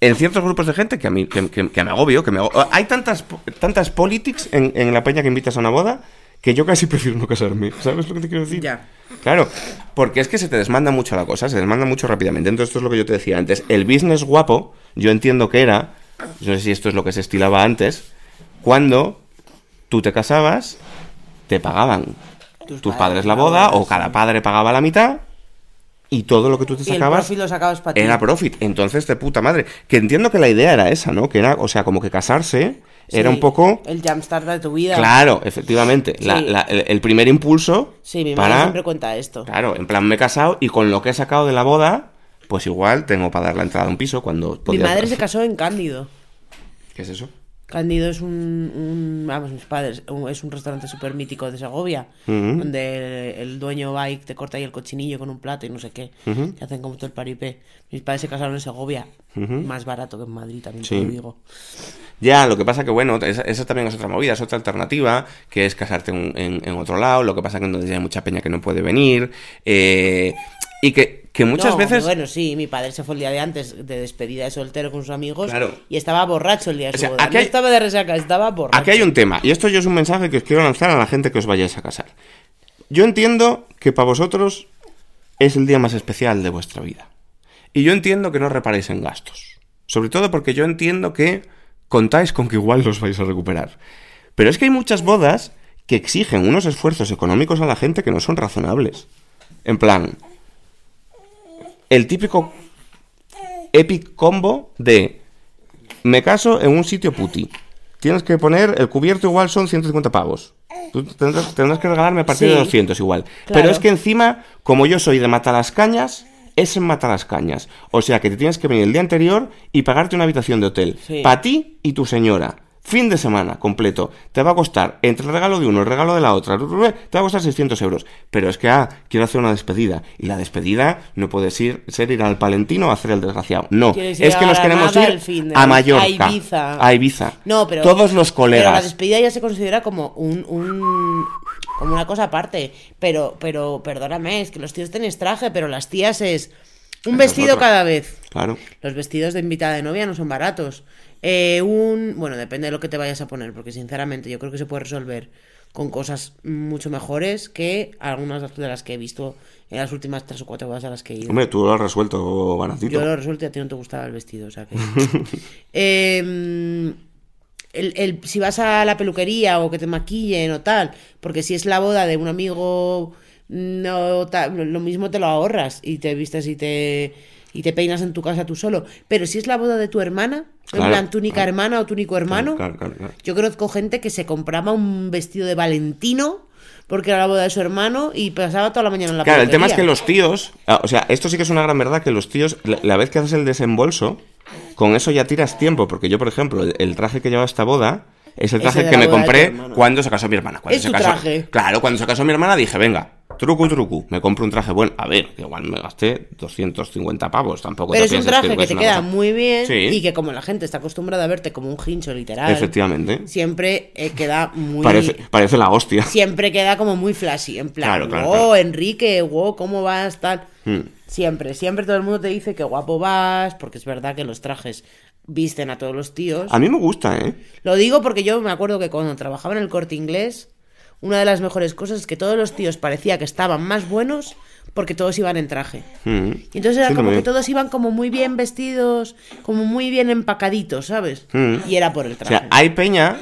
en ciertos grupos de gente que a mí que, me agobio, que me ago- Hay tantas tantas politics en, en la peña que invitas a una boda que yo casi prefiero no casarme. ¿Sabes lo que te quiero decir? Ya. Claro, porque es que se te desmanda mucho la cosa, se desmanda mucho rápidamente. Entonces, esto es lo que yo te decía antes. El business guapo, yo entiendo que era, no sé si esto es lo que se estilaba antes, cuando tú te casabas, te pagaban Tus tus, padres padres la boda, o cada padre pagaba la mitad, y todo lo que tú te Y el sacabas profit lo sacabas para ti. era profit. Entonces, de puta madre. Que entiendo que la idea era esa, ¿no? Que era, o sea, como que casarse era Sí, un poco. El jumpstart de tu vida. Claro, efectivamente. la- Sí. la- el, el primer impulso. Sí, mi madre siempre cuenta esto. Claro, en plan, me he casado y con lo que he sacado de la boda, pues igual tengo para dar la entrada a un piso cuando Mi podía- madre se casó en Cándido. ¿Qué es eso? Cándido es un, un- vamos, mis padres, un- es un restaurante súper mítico de Segovia, donde el, el dueño va y te corta ahí el cochinillo con un plato y no sé qué, y hacen como todo el paripé. Mis padres se casaron en Segovia, más barato que en Madrid, también Sí. te lo digo. Ya, lo que pasa que, bueno, esa, esa también es otra movida, es otra alternativa, que es casarte en, en- en otro lado, lo que pasa que entonces ya hay mucha peña que no puede venir, eh, y que, que muchas No, veces... Bueno, sí, mi padre se fue el día de antes de despedida de soltero con sus amigos Claro. y estaba borracho el día de O su boda. aquí No hay- estaba de resaca, estaba borracho. Aquí hay un tema, y esto yo es un mensaje que os quiero lanzar a la gente que os vayáis a casar. Yo entiendo que para vosotros es el día más especial de vuestra vida. Y yo entiendo que no reparéis en gastos. Sobre todo porque yo entiendo que contáis con que igual los vais a recuperar. Pero es que hay muchas bodas que exigen unos esfuerzos económicos a la gente que no son razonables. En plan, el típico epic combo de me caso en un sitio puti. Tienes que poner el cubierto igual son 150 pavos. Tú tendrás, tendrás que regalarme a partir Sí. de 200 igual. Claro. Pero es que encima, como yo soy de Matalascañas, es en Matalascañas. O sea que te tienes que venir el día anterior y pagarte una habitación de hotel. Sí. Para ti y tu señora. Fin de semana completo, te va a costar, entre el regalo de uno, el regalo de la otra, te va a costar 600 euros. Pero es que, ah, quiero hacer una despedida. Y la despedida no puede ser, ser ir al Palentino a hacer el desgraciado. No, es que nos queremos ir a Mallorca. a Ibiza. A Ibiza. No, pero. Todos los Pero la colegas. despedida ya se considera como un. un- como una cosa aparte. Pero, pero, perdóname, es que los tíos tenéis traje, pero las tías es. Un es vestido cada vez. Claro. Los vestidos de invitada de novia no son baratos. Eh, un. Bueno, depende de lo que te vayas a poner, porque sinceramente yo creo que se puede resolver con cosas mucho mejores que algunas de las que he visto en las últimas tres o cuatro bodas a las que he ido. Hombre, tú lo has resuelto baratito. Yo lo resuelto y a ti no te gustaba el vestido, o sea que... Em, el, el- si vas a la peluquería o que te maquillen o tal, porque si es la boda de un amigo, no tal, lo mismo te lo ahorras y te vistes y te y te peinas en tu casa tú solo. Pero si es la boda de tu hermana, en plan túnica claro. hermana o túnico hermano, Claro, claro, claro. yo conozco gente que se compraba un vestido de Valentino porque era la boda de su hermano y pasaba toda la mañana en la Claro, el tema es que los tíos, ah, o sea, esto sí que es una gran verdad que los tíos, la, la vez que haces el desembolso, con eso ya tiras tiempo, porque yo, por ejemplo, el, el traje que lleva esta boda es el traje que me tu compré cuando se casó mi hermana. Cuando Es se tu casó- traje. Claro, cuando se casó mi hermana dije, venga, truco, truco, me compro un traje bueno. A ver, que igual me gasté 250 pavos, tampoco Pero te es un traje que te queda cosa- muy bien Sí. y que como la gente está acostumbrada a verte como un hincho literal, Efectivamente. siempre eh, queda muy... Parece, parece la hostia. Siempre queda como muy flashy, en plan, Claro, claro, wow, claro. Enrique, wow, ¿cómo vas? Tal. Hmm. Siempre, siempre todo el mundo te dice que guapo vas, porque es verdad que los trajes visten a todos los tíos. A mí me gusta, ¿eh? Lo digo porque yo me acuerdo que cuando trabajaba en el corte inglés, una de las mejores cosas es que todos los tíos parecía que estaban más buenos porque todos iban en traje. Mm. Y entonces era Sí, como que todos iban como muy bien vestidos, como muy bien empacaditos, ¿sabes? Mm. Y era por el O traje. sea, hay peña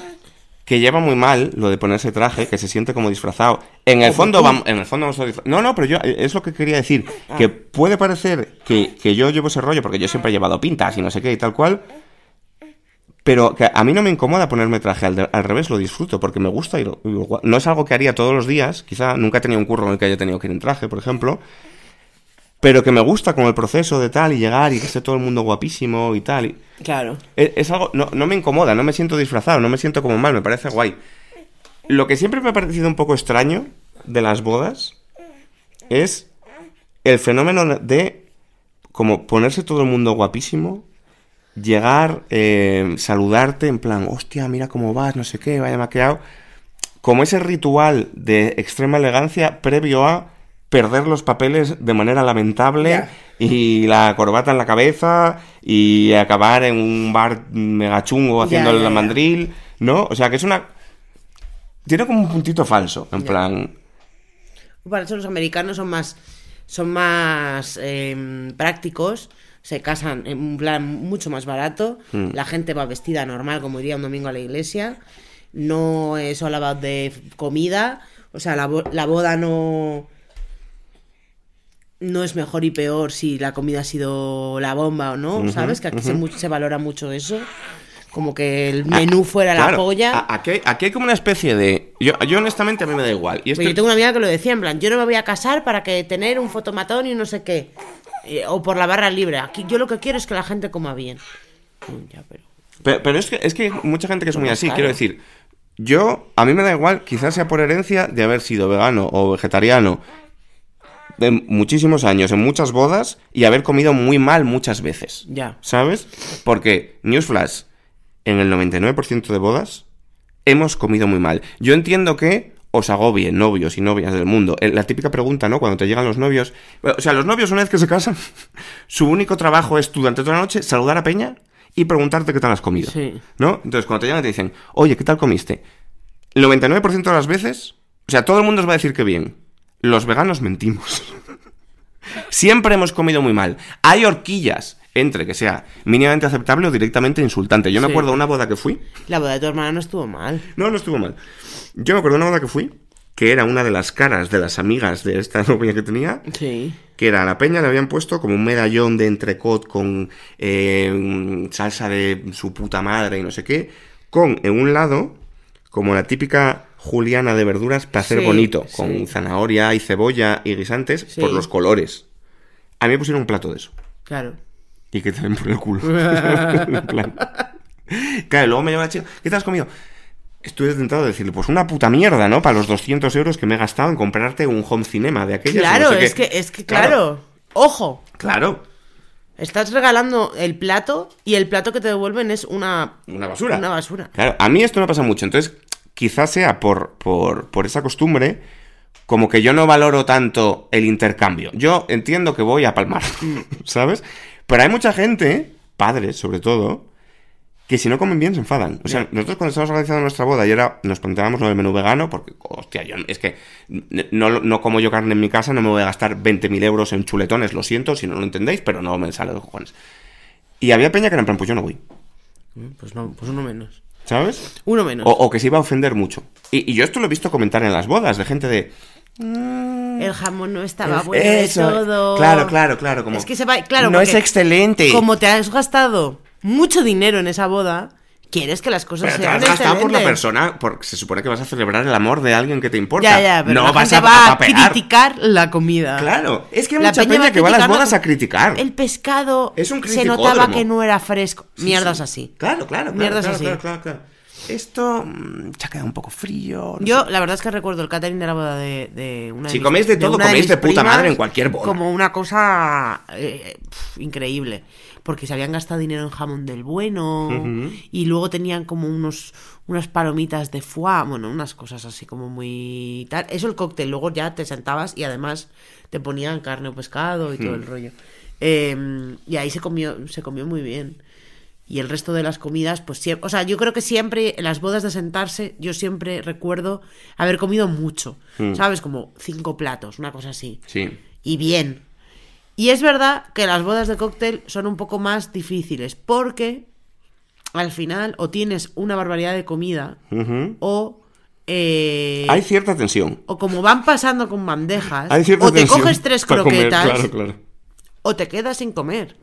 que lleva muy mal lo de ponerse traje, que se siente como disfrazado. En el fondo vamos, en el fondo vamos a No, no, pero yo eh, es lo que quería decir, Ah. que puede parecer que, que yo llevo ese rollo porque yo siempre he llevado pintas y no sé qué y tal cual. Pero que a mí no me incomoda ponerme traje, al, de- al revés lo disfruto porque me gusta ir. No es algo que haría todos los días, quizá nunca he tenido un curro en el que haya tenido que ir en traje, por ejemplo. Pero que me gusta con el proceso de tal y llegar y que esté todo el mundo guapísimo y tal. y- Claro. es, es algo, no, no me incomoda, no me siento disfrazado, no me siento como mal, me parece guay. Lo que siempre me ha parecido un poco extraño de las bodas es el fenómeno de como ponerse todo el mundo guapísimo, llegar, eh, saludarte en plan, hostia, mira cómo vas, no sé qué, vaya maquillado. Como ese ritual de extrema elegancia previo a perder los papeles de manera lamentable y la corbata en la cabeza y acabar en un bar mega chungo haciendo Ya, el ya, ya. mandril, ¿no? O sea, que es una... Tiene como un puntito falso, en plan... Para eso los americanos son más, son más em, prácticos, se casan en un plan mucho más barato, Mm. la gente va vestida normal como iría un domingo a la iglesia, no es all about de comida, o sea, la, la boda no no es mejor y peor si la comida ha sido la bomba o no, ¿sabes? Que aquí se, valora mucho eso, como que el menú fuera la polla. Aquí, hay- aquí hay como una especie de... Yo, yo honestamente a mí me da igual. Y Pero yo tengo una amiga que lo decía, en plan, yo no me voy a casar para que tener un fotomatón y no sé qué. Eh, o por la barra libre. Aquí yo lo que quiero es que la gente coma bien. Mm, Ya, pero... Pero, pero es que es que hay mucha gente que es muy así, quiero decir. Yo, a mí me da igual, quizás sea por herencia de haber sido vegano o vegetariano de muchísimos años, en muchas bodas, y haber comido muy mal muchas veces. Ya. ¿Sabes? Porque, Newsflash, en el 99% de bodas hemos comido muy mal. Yo entiendo que os agobien novios y novias del mundo. Eh, La típica pregunta, ¿no? Cuando te llegan los novios. O sea, los novios, una vez que se casan, su único trabajo es durante toda la noche saludar a Peña y preguntarte qué tal has comido. Sí. ¿No? Entonces, cuando te llegan y te dicen, oye, ¿qué tal comiste? El 99% de las veces, o sea, todo el mundo os va a decir que bien. Los veganos mentimos. Siempre hemos comido muy mal. Hay horquillas entre que sea mínimamente aceptable o directamente insultante. Yo me Sí. acuerdo de una boda que fui. La boda de tu hermana no estuvo mal. No, no estuvo mal. Yo me acuerdo de una boda que fui, que era una de las caras de las amigas de esta novia que tenía, Sí. que era a la peña le habían puesto como un medallón de entrecot con eh, salsa de su puta madre y no sé qué, con en un lado como la típica juliana de verduras para hacer Sí, bonito, sí. con zanahoria y cebolla y guisantes Sí. por los colores. A mí me pusieron un plato de eso. Claro. Y que te ven por el culo. En plan, Claro, luego me lleva la chica, ¿qué te has comido? Estoy tentado de decirle, pues una puta mierda, ¿no? Para los 200 euros que me he gastado en comprarte un home cinema de aquellos. Claro, no sé es que, es que, claro. Ojo, Claro, estás regalando el plato y el plato que te devuelven es una, una basura. una basura. Claro, a mí esto me pasa mucho. Entonces, quizás sea por, por, por esa costumbre, como que yo no valoro tanto el intercambio. Yo entiendo que voy a palmar, ¿sabes? Pero hay mucha gente, padres sobre todo, que si no comen bien se enfadan. O sea, nosotros cuando estábamos organizando nuestra boda y era, nos planteábamos lo del menú vegano, porque, hostia, yo es que no, no como yo carne en mi casa, no me voy a gastar 20.000 euros en chuletones, lo siento si no lo entendéis, pero no me sale de cojones. Y había peña que era en plan, pues yo no voy, Pues no, pues uno menos. ¿sabes? Uno menos. O, o que se iba a ofender mucho. Y, y yo esto lo he visto comentar en las bodas, de gente de... El jamón no estaba Es- bueno de eso, todo. Claro, claro, claro. Como, Es que se va, claro, no es excelente. Como te has gastado mucho dinero en esa boda, quieres que las cosas Pero te sean has gastado por la persona, porque se supone que vas a celebrar el amor de alguien que te importa. Ya, ya, pero no la vas gente a va a criticar la comida. Claro, es que hay La mucha peña peña, que va a las bodas a criticar. El pescado Es un se notaba que no era fresco. Mierdas sí. así. Claro, claro, claro. Mierdas claro, así. claro, claro, claro. Esto mm, se ha quedado un poco frío. no Yo, sé. la verdad es que recuerdo el catering de la boda de, de una Si mis- coméis de todo, coméis de puta madre en cualquier boda. Como una cosa eh, pf, increíble. Porque se habían gastado dinero en jamón del bueno. Y luego tenían como unos unas palomitas de foie. Bueno, unas cosas así como muy tal. Eso el cóctel. Luego ya te sentabas y además te ponían carne o pescado y todo el rollo. Eh, y ahí se comió, se comió muy bien. Y el resto de las comidas, pues siempre. O sea, yo creo que siempre en las bodas de sentarse, yo siempre recuerdo haber comido mucho. ¿Sabes? Como cinco platos, una cosa así. Sí. Y bien. Y es verdad que las bodas de cóctel son un poco más difíciles porque al final o tienes una barbaridad de comida o. eh, Hay cierta tensión. o como van pasando con bandejas, Hay cierta o te tensión coges tres comer, croquetas Claro, claro. O te quedas sin comer.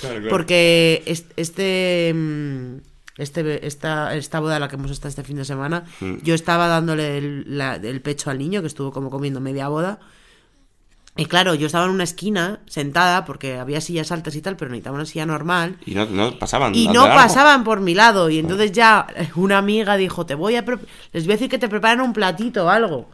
Claro, claro. Porque es- este, mm, este, esta, esta boda a la que hemos estado este fin de semana, Mm. yo estaba dándole el, la- el pecho al niño, que estuvo como comiendo media boda. Y claro, yo estaba en una esquina sentada porque había sillas altas y tal, pero necesitaba una silla normal. Y no, no pasaban. Y no pasaban por mi lado. Y entonces ya una amiga dijo, te voy a... Les voy a decir que te preparen un platito o algo.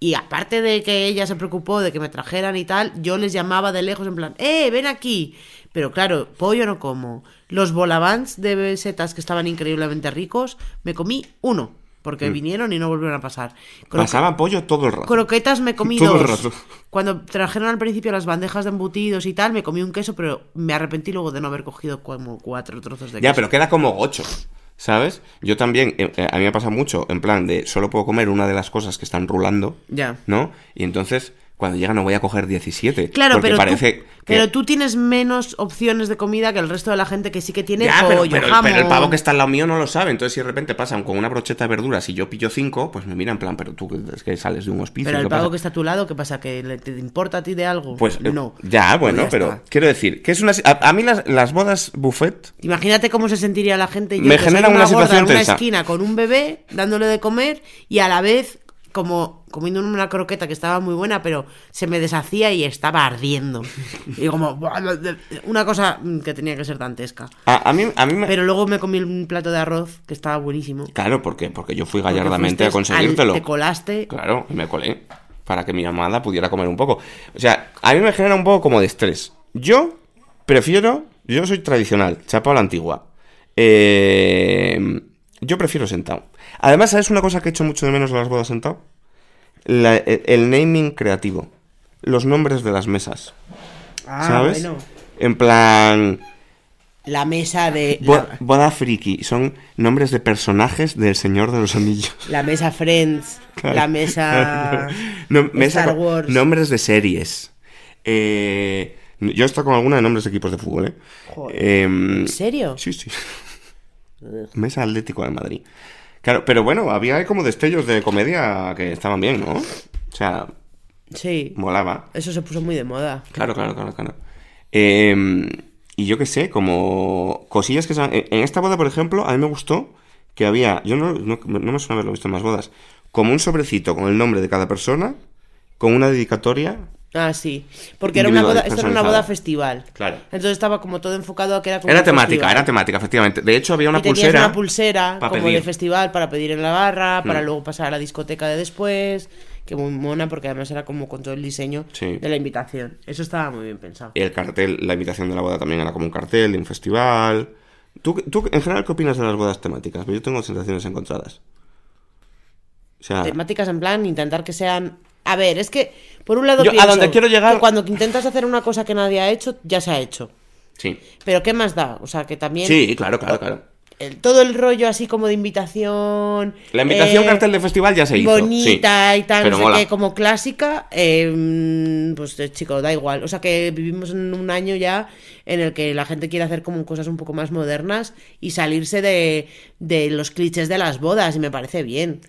Y aparte de que ella se preocupó de que me trajeran y tal, yo les llamaba de lejos en plan, ¡eh, ven aquí! Pero claro, pollo no como. Los bolabans de setas que estaban increíblemente ricos, me comí uno. Porque vinieron y no volvieron a pasar. Cro- Pasaba pollo todo el rato. Croquetas me comí Todo el rato. Cuando trajeron al principio las bandejas de embutidos y tal, me comí un queso, pero me arrepentí luego de no haber cogido como cuatro trozos de queso. Ya, pero queda como ocho. ¿Sabes? Yo también, eh, eh, a mí me pasa mucho, en plan de solo puedo comer una de las cosas que están rulando, Ya. ¿no? Y entonces, cuando llega, no voy a coger 17. Claro, porque pero, parece tú, que- pero tú tienes menos opciones de comida que el resto de la gente que sí que tiene Ya, pero, pollo, pero- jamón. pero el pavo que está al lado mío no lo sabe. Entonces, si de repente pasan con una brocheta de verduras y yo pillo cinco, pues me mira en plan, pero tú es que sales de un hospicio. Pero el ¿qué pavo pasa? que está a tu lado, ¿qué pasa? ¿Que le, te importa a ti de algo? Pues eh, no. Ya, bueno, Pues ya pero quiero decir, que es una. A, a mí las, las bodas buffet. Imagínate cómo se sentiría la gente. Yo Me genera una situación en una tensa. esquina con un bebé dándole de comer y a la vez como comiendo una croqueta que estaba muy buena, pero se me deshacía y estaba ardiendo. Y como una cosa que tenía que ser dantesca. A, a mí, a mí me. Pero luego me comí un plato de arroz que estaba buenísimo. Claro, ¿por qué? Porque yo fui Porque gallardamente a conseguírtelo. al- te colaste. Claro, y me colé. Para que mi amada pudiera comer un poco. O sea, a mí me genera un poco como de estrés. Yo prefiero. Yo soy tradicional, chapao a la antigua. Eh, yo prefiero sentado. Además, ¿sabes una cosa que he hecho mucho de menos de las bodas sentado? La- el, naming creativo. Los nombres de las mesas. Ah, ¿Sabes? bueno. En plan. La mesa de. bo- La, boda friki. Son nombres de personajes del Señor de los Anillos. la mesa Friends. La mesa. No, mesa Star Wars. Nombres de series. Eh, yo he estado con alguna de nombres de equipos de fútbol, ¿eh? Joder. Em, ¿En serio? Sí, sí. Mesa Atlético de Madrid. Claro, pero bueno, había como destellos de comedia que estaban bien, ¿no? O sea, Sí. molaba. Eso se puso muy de moda. Claro, claro, claro, claro. Eh, y yo qué sé, como cosillas que... se- En esta boda, por ejemplo, a mí me gustó que había... Yo no, no, no me suena haberlo visto en más bodas. Como un sobrecito con el nombre de cada persona, con una dedicatoria Ah, sí. Porque era una boda, esto era una boda festival. Claro. Entonces estaba como todo enfocado a que era como Era temática, festival. era temática, efectivamente. De hecho, había una y pulsera. una pulsera como pedir. de festival para pedir en la barra, para Mm. luego pasar a la discoteca de después. Que muy mona, porque además era como con todo el diseño Sí. de la invitación. Eso estaba muy bien pensado. El cartel, la invitación de la boda también era como un cartel de un festival. ¿Tú, tú en general, qué opinas de las bodas temáticas? Yo tengo sensaciones encontradas. O sea, Temáticas en plan, intentar que sean. A ver, es que por un lado. Yo a donde quiero llegar- que cuando intentas hacer una cosa que nadie ha hecho, ya se ha hecho. sí. Pero ¿qué más da? O sea, que también. Sí, claro, claro, claro. el- todo el rollo así como de invitación. La invitación eh, cartel de festival ya se hizo. bonita sí. y tal, Pero no sé mola. qué, como clásica, eh, mm, pues eh, chico, da igual. O sea que vivimos en un año ya en el que la gente quiere hacer como cosas un poco más modernas y salirse de, de los clichés de las bodas, y me parece bien.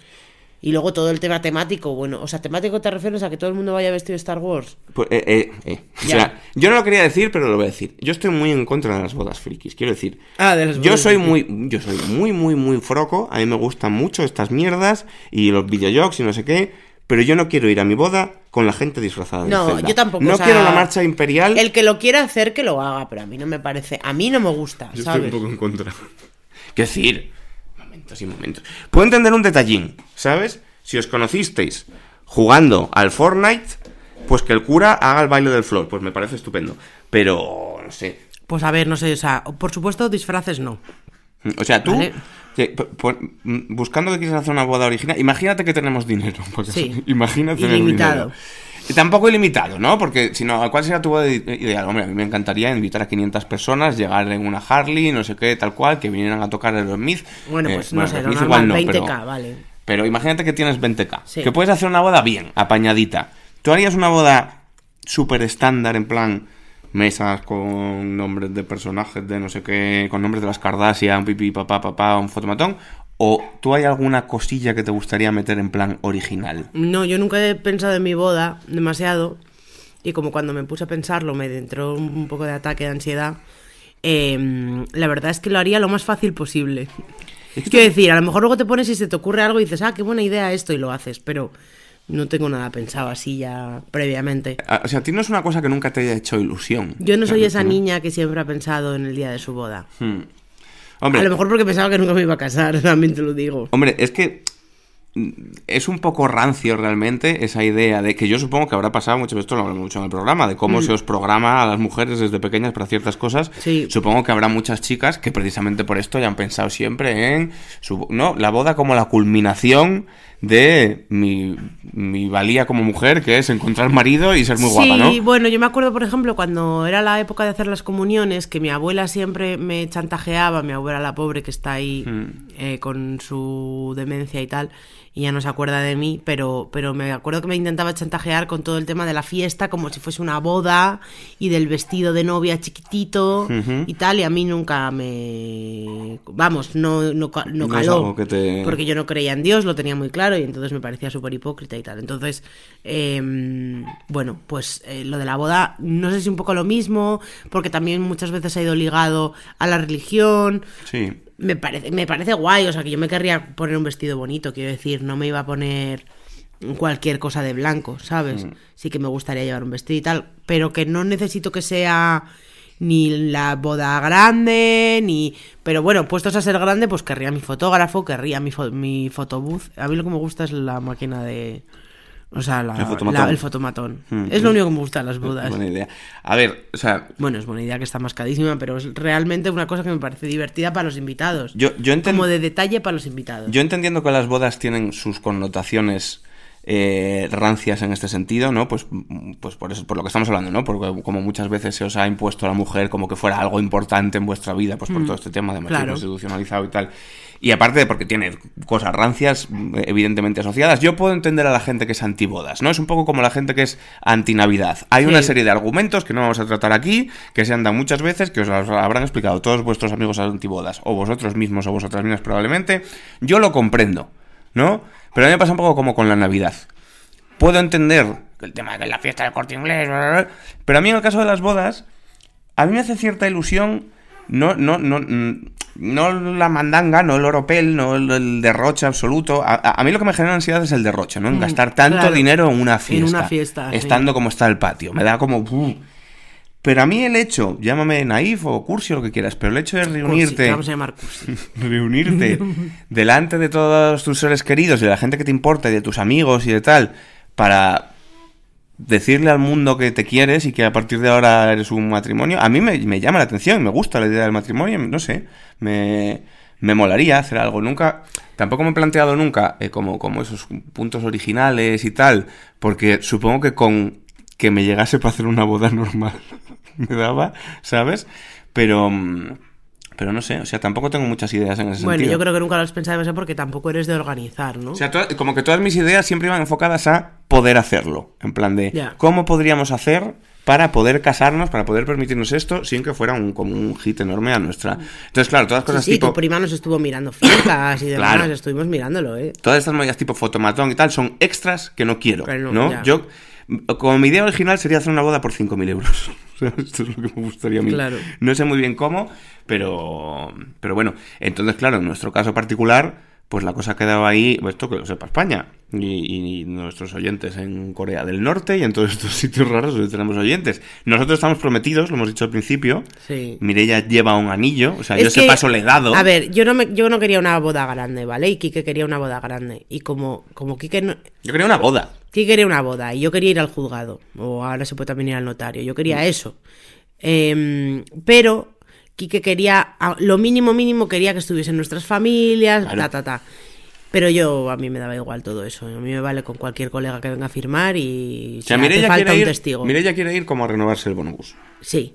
Y luego todo el tema temático, bueno, o sea, temático te refieres a que todo el mundo vaya vestido de Star Wars. Pues, eh, eh, eh. O Ya. sea, yo no lo quería decir, pero lo voy a decir. Yo estoy muy en contra de las bodas frikis. Quiero decir, Ah, de las yo bodas soy frikis. muy, yo soy muy, muy, muy froco. A mí me gustan mucho estas mierdas y los videojuegos y no sé qué. Pero yo no quiero ir a mi boda con la gente disfrazada de No, Zelda. yo tampoco. No o sea, quiero la marcha imperial. El que lo quiera hacer, que lo haga, pero a mí no me parece. A mí no me gusta, Yo ¿sabes? estoy un poco en contra. Quiero decir, momentos y momentos. Puedo entender un detallín, ¿sabes? Si os conocisteis jugando al Fortnite, pues que el cura haga el baile del flor. Pues me parece estupendo. Pero, no sé. Pues a ver, no sé, o sea, por supuesto, disfraces no. O sea, tú, Vale. que, buscando que quieres hacer una boda original, imagínate que tenemos dinero. Porque Sí. Imagínate Ilimitado. dinero. Y tampoco ilimitado, ¿no? Porque si no, ¿cuál sería tu ideal? Hombre, a mí me encantaría invitar a 500 personas, llegar en una Harley, no sé qué, tal cual, que vinieran a tocar Aerosmith. Bueno, Eh, pues no sé, lo normal, no, 20k, pero- vale. Pero imagínate que tienes 20k. Sí. Que puedes hacer una boda bien, apañadita. ¿Tú harías una boda súper estándar, en plan mesas con nombres de personajes de no sé qué, con nombres de las Kardashian, pipi, papá, papá, un fotomatón? ¿O tú hay alguna cosilla que te gustaría meter en plan original? No, yo nunca he pensado en mi boda demasiado. Y como cuando me puse a pensarlo me entró un poco de ataque de ansiedad. eh, la verdad es que lo haría lo más fácil posible. Es que Quiero decir, a lo mejor luego te pones y se te ocurre algo y dices, ah, qué buena idea esto y lo haces, pero no tengo nada pensado así ya previamente. Ah, O sea, a ti no es una cosa que nunca te haya hecho ilusión. Yo no soy esa niña que siempre ha pensado en el día de su boda. Hmm. Hombre, A lo mejor porque pensaba que nunca me iba a casar, también te lo digo. Hombre, es que mm, es un poco rancio realmente esa idea de que yo supongo que habrá pasado mucho, esto lo hablamos mucho en el programa, de cómo se os programa a las mujeres desde pequeñas para ciertas cosas. Mm. Sí. Supongo que habrá muchas chicas que precisamente por esto ya han pensado siempre en su, no, la boda como la culminación de mi, mi valía como mujer, que es encontrar marido y ser muy guapa, ¿no? Sí, bueno, yo me acuerdo, por ejemplo, cuando era la época de hacer las comuniones, que mi abuela siempre me chantajeaba, mi abuela la pobre que está ahí Hmm. eh, con su demencia y tal, y ya no se acuerda de mí, pero, pero me acuerdo que me intentaba chantajear con todo el tema de la fiesta, como si fuese una boda, y del vestido de novia chiquitito y tal, y a mí nunca me... Vamos, no, no, no No caló. te- Porque yo no creía en Dios, lo tenía muy claro y entonces me parecía súper hipócrita y tal. Entonces, eh, bueno, pues eh, lo de la boda, no sé si un poco lo mismo, porque también muchas veces ha ido ligado a la religión. Sí. Me parece, me parece guay, o sea, que yo me querría poner un vestido bonito, quiero decir, no me iba a poner cualquier cosa de blanco, ¿sabes? Sí que me gustaría llevar un vestido y tal, pero que no necesito que sea ni la boda grande, ni... Pero bueno, puestos a ser grande, pues querría mi fotógrafo, querría mi, fo- mi photobooth. A mí lo que me gusta es la máquina de... O sea, la- El fotomatón. la- el fotomatón. Mm, es lo mm. único que me gusta de las bodas. Buena idea. A ver, o sea, Bueno, es buena idea que está mascadísima, pero es realmente una cosa que me parece divertida para los invitados. yo, yo enten- Como de detalle para los invitados. Yo entendiendo que las bodas tienen sus connotaciones eh, rancias en este sentido, ¿no? Pues, mm, pues por eso, por lo que estamos hablando, ¿no? Porque como muchas veces se os ha impuesto a la mujer como que fuera algo importante en vuestra vida, pues por todo este tema de machismo claro. institucionalizado y tal. Y aparte de porque tiene cosas rancias mm, evidentemente asociadas, yo puedo entender a la gente que es antibodas, ¿no? Es un poco como la gente que es antinavidad. Hay una serie de argumentos que no vamos a tratar aquí, que se han dado muchas veces, que os habrán explicado todos vuestros amigos antibodas, o vosotros mismos o vosotras mismas probablemente. Yo lo comprendo, ¿no? Pero a mí me pasa un poco como con la Navidad. Puedo entender que el tema de que la fiesta del corte inglés, bla, bla, bla, pero a mí en el caso de las bodas, a mí me hace cierta ilusión, no, no, no, mm, no la mandanga, no el oropel, no el, el derroche absoluto. A, a- a mí lo que me genera ansiedad es el derroche, ¿no? En Mm, gastar tanto claro. dinero en una fiesta. En una fiesta, sí. Estando como está el patio. Me da como... uh. Pero a mí el hecho, llámame naif o cursi o lo que quieras, pero el hecho de reunirte... te vamos a llamar cursi. reunirte delante de todos tus seres queridos y de la gente que te importa y de tus amigos y de tal, para decirle al mundo que te quieres y que a partir de ahora eres un matrimonio, a mí me, me llama la atención, me gusta la idea del matrimonio, no sé, me, me molaría hacer algo. Nunca, tampoco me he planteado nunca eh, como, como esos puntos originales y tal, porque supongo que con que me llegase para hacer una boda normal me daba, ¿sabes? Pero... mm, pero no sé, o sea, tampoco tengo muchas ideas en ese Bueno, sentido. yo creo que nunca lo has pensado demasiado porque tampoco eres de organizar, ¿no? O sea, como que todas mis ideas siempre iban enfocadas a poder hacerlo. En plan de. ¿cómo podríamos hacer para poder casarnos, para poder permitirnos esto, sin que fuera un, como un hit enorme a nuestra... Entonces, claro, todas cosas sí, tipo... tu prima nos estuvo mirando fiestas y demás, Claro. estuvimos mirándolo, ¿eh? Todas estas movidas tipo fotomatón y tal son extras que no quiero, no, ¿no? Yo, como mi idea original sería hacer una boda por 5.000 euros. O sea, Esto es lo que me gustaría a mí. Claro. No sé muy bien cómo, pero, pero bueno. Entonces, claro, en nuestro caso particular, pues la cosa quedaba ahí, esto que lo sepa España. Y, y nuestros oyentes en Corea del Norte y en todos estos sitios raros donde tenemos oyentes. Nosotros estamos prometidos, lo hemos dicho al principio. Sí. Mireia lleva un anillo, o sea, yo Es ese que, paso le he dado. A ver, yo no, me, yo no quería una boda grande, ¿vale? Y Quique quería una boda grande. Y como, como Quique, no, Yo quería una boda. Quique quería una boda y yo quería ir al juzgado. O ahora se puede también ir al notario. Yo quería eso. Em, pero Quique quería, lo mínimo mínimo quería que estuviesen nuestras familias, Claro. ta, ta, ta. Pero yo, a mí me daba igual todo eso. A mí me vale con cualquier colega que venga a firmar y O sea, si hace falta quiere, un ir, testigo. Mireia quiere ir como a renovarse el bonobús. Sí.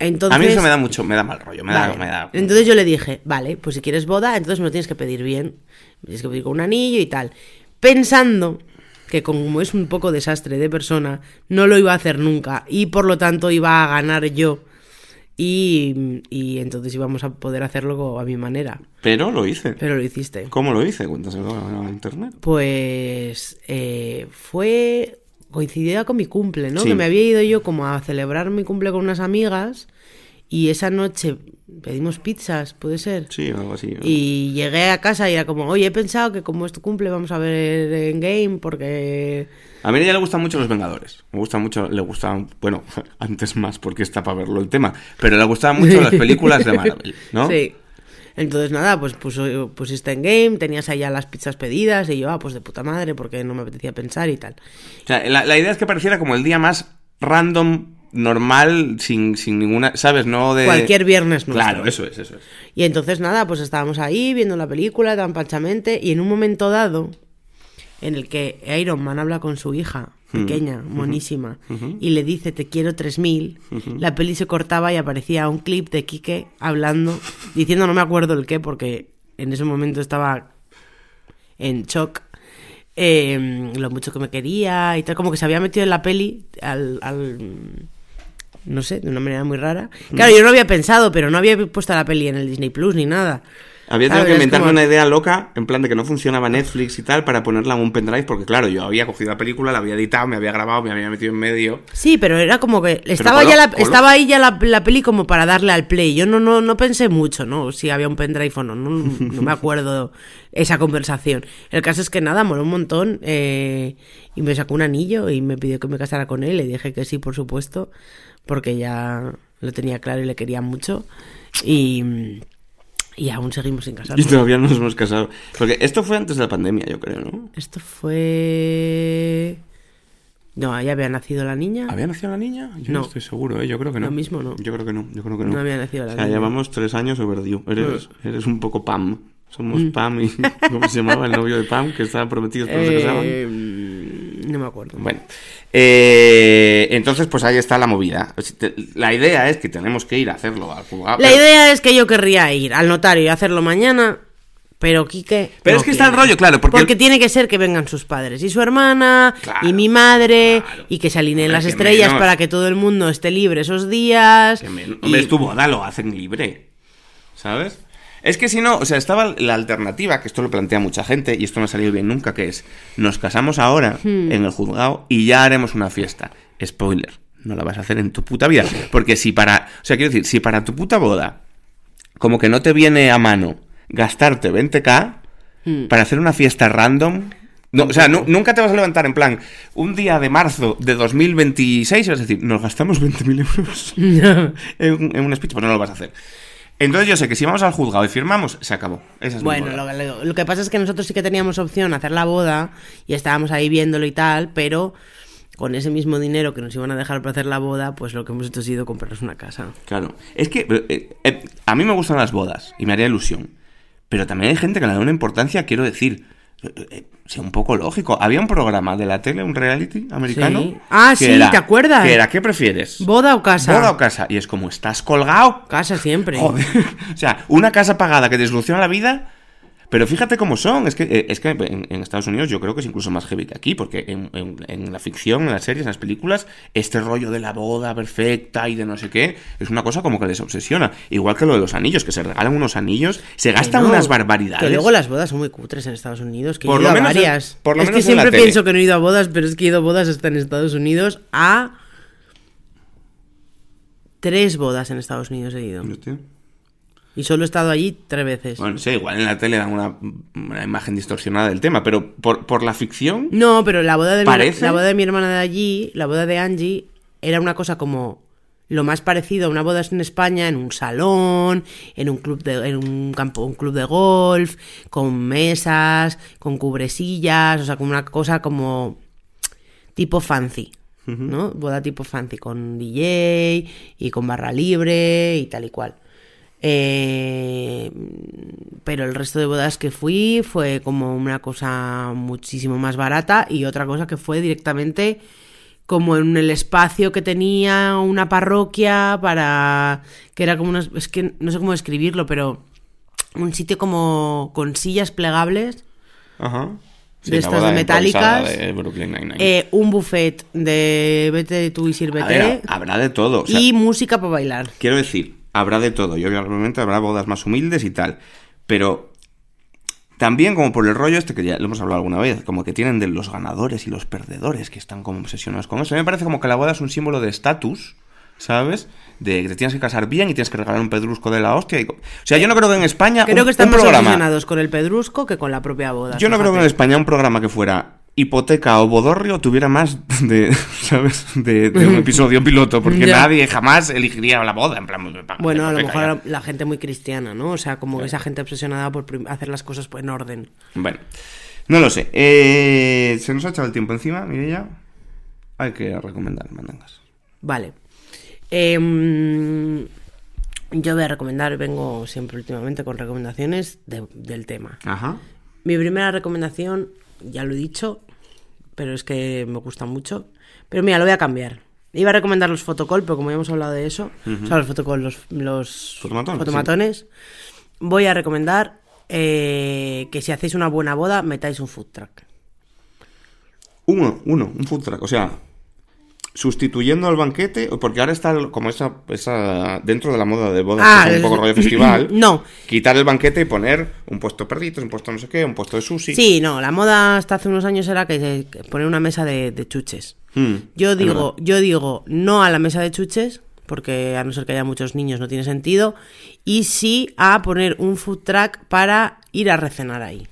Entonces, A mí eso me da mucho, me da mal rollo, me, Vale. da, me da... Entonces yo le dije, vale, pues si quieres boda, entonces me lo tienes que pedir bien. Me tienes que pedir con un anillo y tal. Pensando que como es un poco desastre de persona, no lo iba a hacer nunca. Y por lo tanto iba a ganar yo. Y, y entonces íbamos a poder hacerlo a mi manera. Pero lo hice. Pero lo hiciste. ¿Cómo lo hice? Cuéntaselo a internet. Pues eh, fue coincidida con mi cumple, ¿no? Sí. Que me había ido yo como a celebrar mi cumple con unas amigas y esa noche pedimos pizzas, ¿puede ser? Sí, algo así. Y llegué a casa y era como, oye, he pensado que como es tu cumple vamos a ver en game porque... A mí ya le gustan mucho los Vengadores. Me gusta mucho, le gustaban, bueno, antes más porque está para verlo el tema, pero le gustaban mucho las películas de Marvel, ¿no? Sí. Entonces nada, pues puso, pusiste en game, tenías allá las pizzas pedidas y yo, ah, pues de puta madre porque no me apetecía pensar y tal. O sea, la, la idea es que pareciera como el día más random, normal, sin, sin ninguna, ¿sabes? No de... Cualquier viernes nuestro. Claro, eso es, eso es. Y entonces nada, pues estábamos ahí viendo la película tan panchamente y en un momento dado en el que Iron Man habla con su hija pequeña, monísima, y le dice te quiero 3000, la peli se cortaba y aparecía un clip de Quique hablando, diciendo no me acuerdo el qué porque en ese momento estaba en shock. eh, lo mucho que me quería y tal, como que se había metido en la peli al, al no sé, de una manera muy rara. Claro, yo no había pensado, pero no había puesto la peli en el Disney Plus ni nada. Había tenido ¿Sabes? que inventarme como- una idea loca, en plan de que no funcionaba Netflix y tal, para ponerla en un pendrive, porque claro, yo había cogido la película, la había editado, me había grabado, me había metido en medio. Sí, pero era como que estaba colo- ya la, colo- estaba ahí ya la, la peli como para darle al play. Yo no, no, no pensé mucho, ¿no? Si había un pendrive o no, no, no me acuerdo esa conversación. El caso es que nada, moló un montón eh, y me sacó un anillo y me pidió que me casara con él. Le dije que sí, por supuesto, porque ya lo tenía claro y le quería mucho. Y, y aún seguimos sin Y casarnos. todavía no nos hemos casado. Porque esto fue antes de la pandemia, yo creo, ¿no? Esto fue... No, ya había nacido la niña. ¿Había nacido la niña? Yo no, No. estoy seguro, ¿eh? Yo creo que no. Lo mismo no. Yo creo que no, yo creo que no. No había nacido la O sea, niña. llevamos tres años overdue. Eres, eres un poco Pam. Somos Pam y... ¿Cómo se llamaba el novio de Pam? Que estaban prometidos pero no se casaban. No me acuerdo. Bueno, eh, entonces pues ahí está la movida. La idea es que tenemos que ir a hacerlo al juzgado. La pero- idea es que yo querría ir al notario y hacerlo mañana, pero Quique. Pero no es que está el rollo, claro, porque- tiene que ser que vengan sus padres y su hermana Claro, y mi madre claro. y que se alineen las estrellas menos. para que todo el mundo esté libre esos días. Que y- Hombre, es tu boda, lo hacen libre. ¿Sabes? Es que si no, o sea, estaba la alternativa, que esto lo plantea mucha gente y esto no ha salido bien nunca, que es, nos casamos ahora Hmm. en el juzgado y ya haremos una fiesta. Spoiler, no la vas a hacer en tu puta vida. Porque si para, o sea, quiero decir, si para tu puta boda como que no te viene a mano gastarte 20k Hmm. para hacer una fiesta random. No, o sea, nu- nunca te vas a levantar en plan, un día de marzo de 2026 y vas a decir, nos gastamos 20.000 euros en, en un speech, pues no lo vas a hacer. Entonces yo sé que si vamos al juzgado y firmamos, se acabó. Esa es mi Bueno, boda. lo, que pasa es que nosotros sí que teníamos opción a hacer la boda y estábamos ahí viéndolo y tal, pero con ese mismo dinero que nos iban a dejar para hacer la boda, pues lo que hemos hecho ha sido comprarnos una casa. Claro. Es que eh, eh, a mí me gustan las bodas y me haría ilusión. Pero también hay gente que le da una importancia, quiero decir, sea un poco lógico. Había un programa de la tele, un reality americano. Sí. Ah, sí, era- ¿te acuerdas? Que era, ¿qué prefieres? ¿Boda o casa? ¿Boda o casa? Y es como, ¿estás colgado? Casa siempre. Joder. O sea, una casa pagada que te soluciona la vida. Pero fíjate cómo son. Es que, eh, es que en, en Estados Unidos yo creo que es incluso más heavy que aquí. Porque en, en- en la ficción, en las series, en las películas, este rollo de la boda perfecta y de no sé qué, es una cosa como que les obsesiona. Igual que lo de los anillos, que se regalan unos anillos, se gastan no, unas barbaridades. Que luego las bodas son muy cutres en Estados Unidos, que Por he lo a menos en- varias. por lo es que menos siempre pienso que no he ido a bodas, pero es que he ido a bodas hasta en Estados Unidos a tres bodas en Estados Unidos he ido. Y solo he estado allí tres veces. Bueno, sí, igual en la tele dan una, una imagen distorsionada del tema, pero por, por la ficción. No, pero la boda de mi, la boda de mi hermana de allí, la boda de Angie, era una cosa como lo más parecido a una boda en España, en un salón, en un club de, en un campo, un club de golf, con mesas, con cubresillas, o sea, como una cosa como tipo fancy. ¿no? Boda tipo fancy, con DJ y con barra libre y tal y cual. Eh, pero el resto de bodas que fui fue como una cosa muchísimo más barata y otra cosa que fue directamente como en el espacio que tenía una parroquia para que era como unas es que no sé cómo describirlo pero un sitio como con sillas plegables Ajá. De estas de metálicas. de eh, un buffet de vete tú y sírvete ver, habrá de todo. o sea, y música para bailar Quiero decir, habrá de todo. Y obviamente habrá bodas más humildes y tal. Pero también como por el rollo este que ya lo hemos hablado alguna vez, como que tienen de los ganadores y los perdedores que están como obsesionados con eso. A mí me parece como que la boda es un símbolo de estatus, ¿sabes? De que te tienes que casar bien y tienes que regalar un pedrusco de la hostia. y O sea, yo no creo que en España creo un, que están un más programa... obsesionados con el pedrusco que con la propia boda Yo no creo que en. España un programa que fuera hipoteca o bodorrio tuviera más de, ¿sabes? De, de un episodio piloto, porque Ya. nadie jamás elegiría la boda, en plan... pagan Bueno, la a lo mejor ya. la gente muy cristiana, ¿no? O sea, como esa gente obsesionada por hacer las cosas pues, en orden. Bueno, no lo sé. Eh, se nos ha echado el tiempo encima, Mireia. Hay que recomendar mandangas. Vale. Em, yo voy a recomendar, vengo siempre últimamente con recomendaciones de- del tema. Ajá. Mi primera recomendación, ya lo he dicho, pero es que me gusta mucho. Pero mira, lo voy a cambiar. Iba a recomendar los fotocall, pero como ya hemos hablado de eso, o sea, los fotocall, los, los Fotomatones, fotomatones, voy a recomendar eh, que si hacéis una buena boda, metáis un food truck. Uno, uno, un food truck. O sea, sustituyendo al banquete, porque ahora está como esa, esa dentro de la moda de bodas, Ah, que es un poco rollo festival. No. Quitar el banquete y poner un puesto perritos, un puesto no sé qué, un puesto de sushi. Sí, no, la moda hasta hace unos años era que, poner una mesa de, de chuches. Mm, Yo digo, yo digo no a la mesa de chuches, porque a no ser que haya muchos niños no tiene sentido, y sí a poner un food truck para ir a recenar ahí,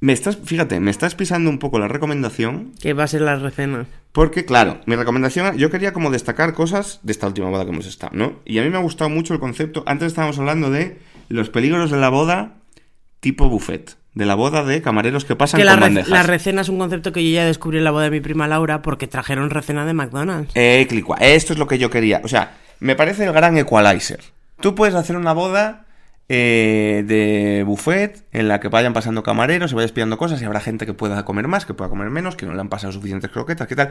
Me estás, fíjate, me estás pisando un poco la recomendación, que va a ser la recena. porque claro, mi recomendación, yo quería como destacar cosas de esta última boda que hemos estado, ¿no? Y a mí me ha gustado mucho el concepto, antes estábamos hablando de los peligros de la boda tipo buffet, de la boda de camareros que pasan Que la, con bandejas. la recena es un concepto que yo ya descubrí en la boda de mi prima Laura porque trajeron recena de McDonald's. Eh, clicua. Esto es lo que yo quería. O sea, me parece el gran equalizer. Tú puedes hacer una boda eh, de buffet en la que vayan pasando camareros, se vayas pidiendo cosas y habrá gente que pueda comer más, que pueda comer menos, que no le han pasado suficientes croquetas, ¿qué tal?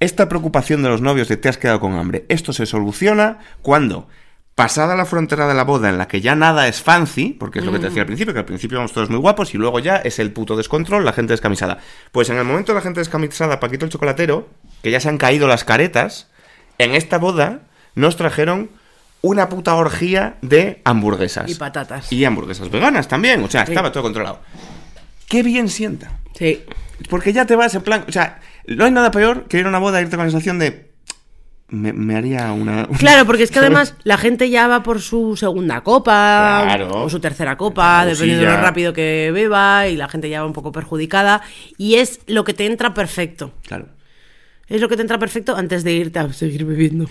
Esta preocupación de los novios de te has quedado con hambre, esto se soluciona cuando, pasada la frontera de la boda en la que ya nada es fancy, porque es lo que te decía al principio, que al principio vamos todos muy guapos y luego ya es el puto descontrol, la gente descamisada. Pues en el momento de la gente descamisada, Paquito el chocolatero, que ya se han caído las caretas, en esta boda nos trajeron una puta orgía de hamburguesas. Y patatas. Y hamburguesas veganas también, o sea, Sí. estaba todo controlado. Qué bien sienta. Sí. Porque ya te vas en plan, o sea, no hay nada peor que ir a una boda e irte con la sensación de me, me haría una... Claro, porque es que además la gente ya va por su segunda copa Claro. o su tercera copa, dependiendo de lo rápido que beba, y la gente ya va un poco perjudicada. Y es lo que te entra perfecto. Claro. Es lo que te entra perfecto antes de irte a seguir bebiendo.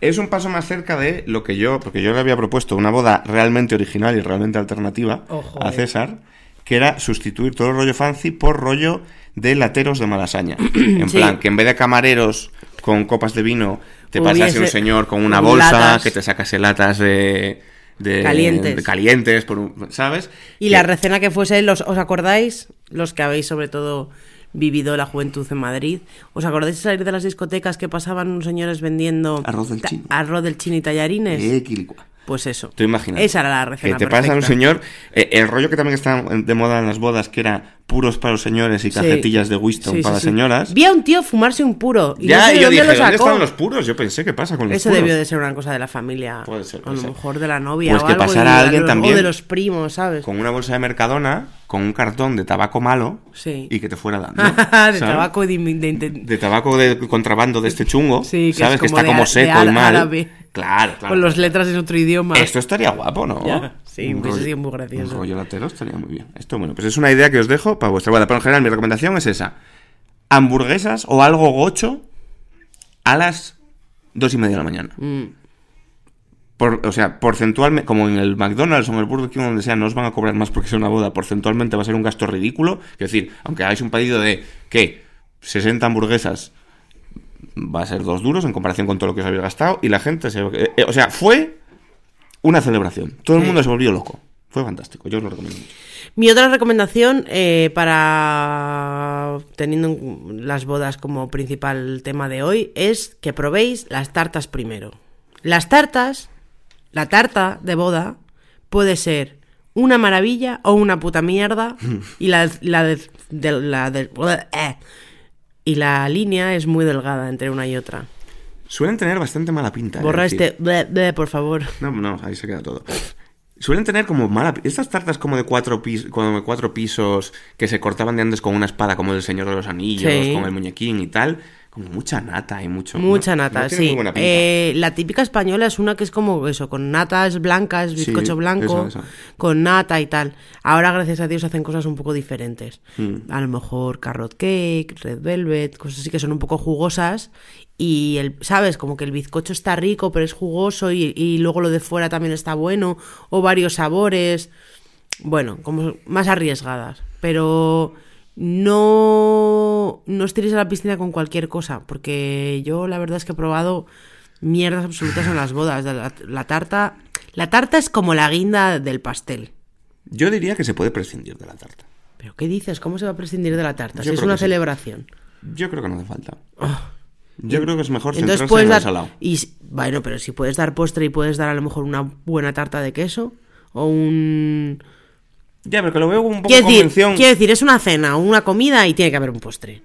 Es un paso más cerca de lo que yo, porque yo le había propuesto una boda realmente original y realmente alternativa Ojo, a. César, que era sustituir todo el rollo fancy por rollo de lateros de malasaña. En Sí. plan, que en vez de camareros con copas de vino, te pasase un señor con una bolsa, latas. que te sacase latas de... de- Calientes. de calientes, por un- ¿sabes? Y Que- la recena que fuese, los, ¿os acordáis? Los que habéis sobre todo vivido la juventud en Madrid. ¿Os acordáis de salir de las discotecas que pasaban unos señores vendiendo Arroz del chino. arroz del chino y tallarines? Eh, quilicua. Pues eso. Tú imaginas. Esa era la recena Que te pasa un perfecta. señor. eh, el rollo que también está de moda en las bodas, que era puros para los señores y Sí. cajetillas de Winston Sí, para las sí. señoras. Vi a un tío fumarse un puro. Y no ya, sé yo dónde dije, lo ¿dónde están los puros? Yo pensé, ¿qué pasa con los Eso puros? debió de ser una cosa de la familia. Puede ser, a lo ser. mejor de la novia. Pues o que algo, pasara a alguien los- también O de los primos, ¿sabes? Con una bolsa de Mercadona, con un cartón de tabaco malo Sí. y que te fuera dando. de ¿sabes? tabaco de, de- de- De tabaco de contrabando de este chungo. Sí, que ¿Sabes? es que está de como seco y mal. árabe. Claro, claro. con las letras en otro idioma. Esto estaría guapo, ¿no? Ya, sí, Un rollo- sido muy gracioso. Un rollo latero estaría muy bien. Esto, bueno, pues es una idea que os dejo para vuestra boda. Pero en general, mi recomendación es esa: hamburguesas o algo gocho a las dos y media de la mañana. Mm. Por, o sea, porcentualmente, como en el McDonald's o en el Burger King, donde sea, no os van a cobrar más porque sea una boda. Porcentualmente va a ser un gasto ridículo. Es decir, aunque hagáis un pedido de, ¿qué? 60 hamburguesas, va a ser dos duros en comparación con todo lo que os habéis gastado. Y la gente se. eh, eh, o sea, fue una celebración. Todo el mundo se volvió loco. Fue fantástico. Yo os lo recomiendo mucho. Mi otra recomendación eh, para teniendo en las bodas como principal tema de hoy es que probéis las tartas primero. Las tartas, la tarta de boda puede ser una maravilla o una puta mierda y la, la de, de- la de- eh, y la línea es muy delgada entre una y otra. Suelen tener bastante mala pinta. eh, Borra es este ble, ble, por favor. No, no, ahí se queda todo. Suelen tener como mala... Estas tartas como de cuatro, pis- como de cuatro pisos que se cortaban de antes con una espada como del Señor de los Anillos, Sí. con el muñequín y tal. Como mucha nata y mucho... Mucha no- nata, no sí. Eh, la típica española es una que es como eso, con natas blancas, Sí, bizcocho blanco, con nata y tal. Ahora, gracias a Dios, hacen cosas un poco diferentes. Mm. A lo mejor carrot cake, red velvet, cosas así que son un poco jugosas. Y, el, ¿sabes? Como que el bizcocho está rico, pero es jugoso y, y luego lo de fuera también está bueno. O varios sabores. Bueno, como más arriesgadas. Pero no, no os tiréis a la piscina con cualquier cosa, porque yo la verdad es que he probado mierdas absolutas en las bodas. La, la tarta, la tarta es como la guinda del pastel. Yo diría que se puede prescindir de la tarta. ¿Pero qué dices? ¿Cómo se va a prescindir de la tarta? Yo Si es una sí. celebración. Yo creo que no hace falta. Yo creo que es mejor Ah. Entonces puedes en dar... salado. Y, bueno, pero si puedes dar postre y puedes dar a lo mejor una buena tarta de queso o un... Ya, pero que lo veo como un poco Quiero decir, convención. quiero decir, es una cena una comida y tiene que haber un postre.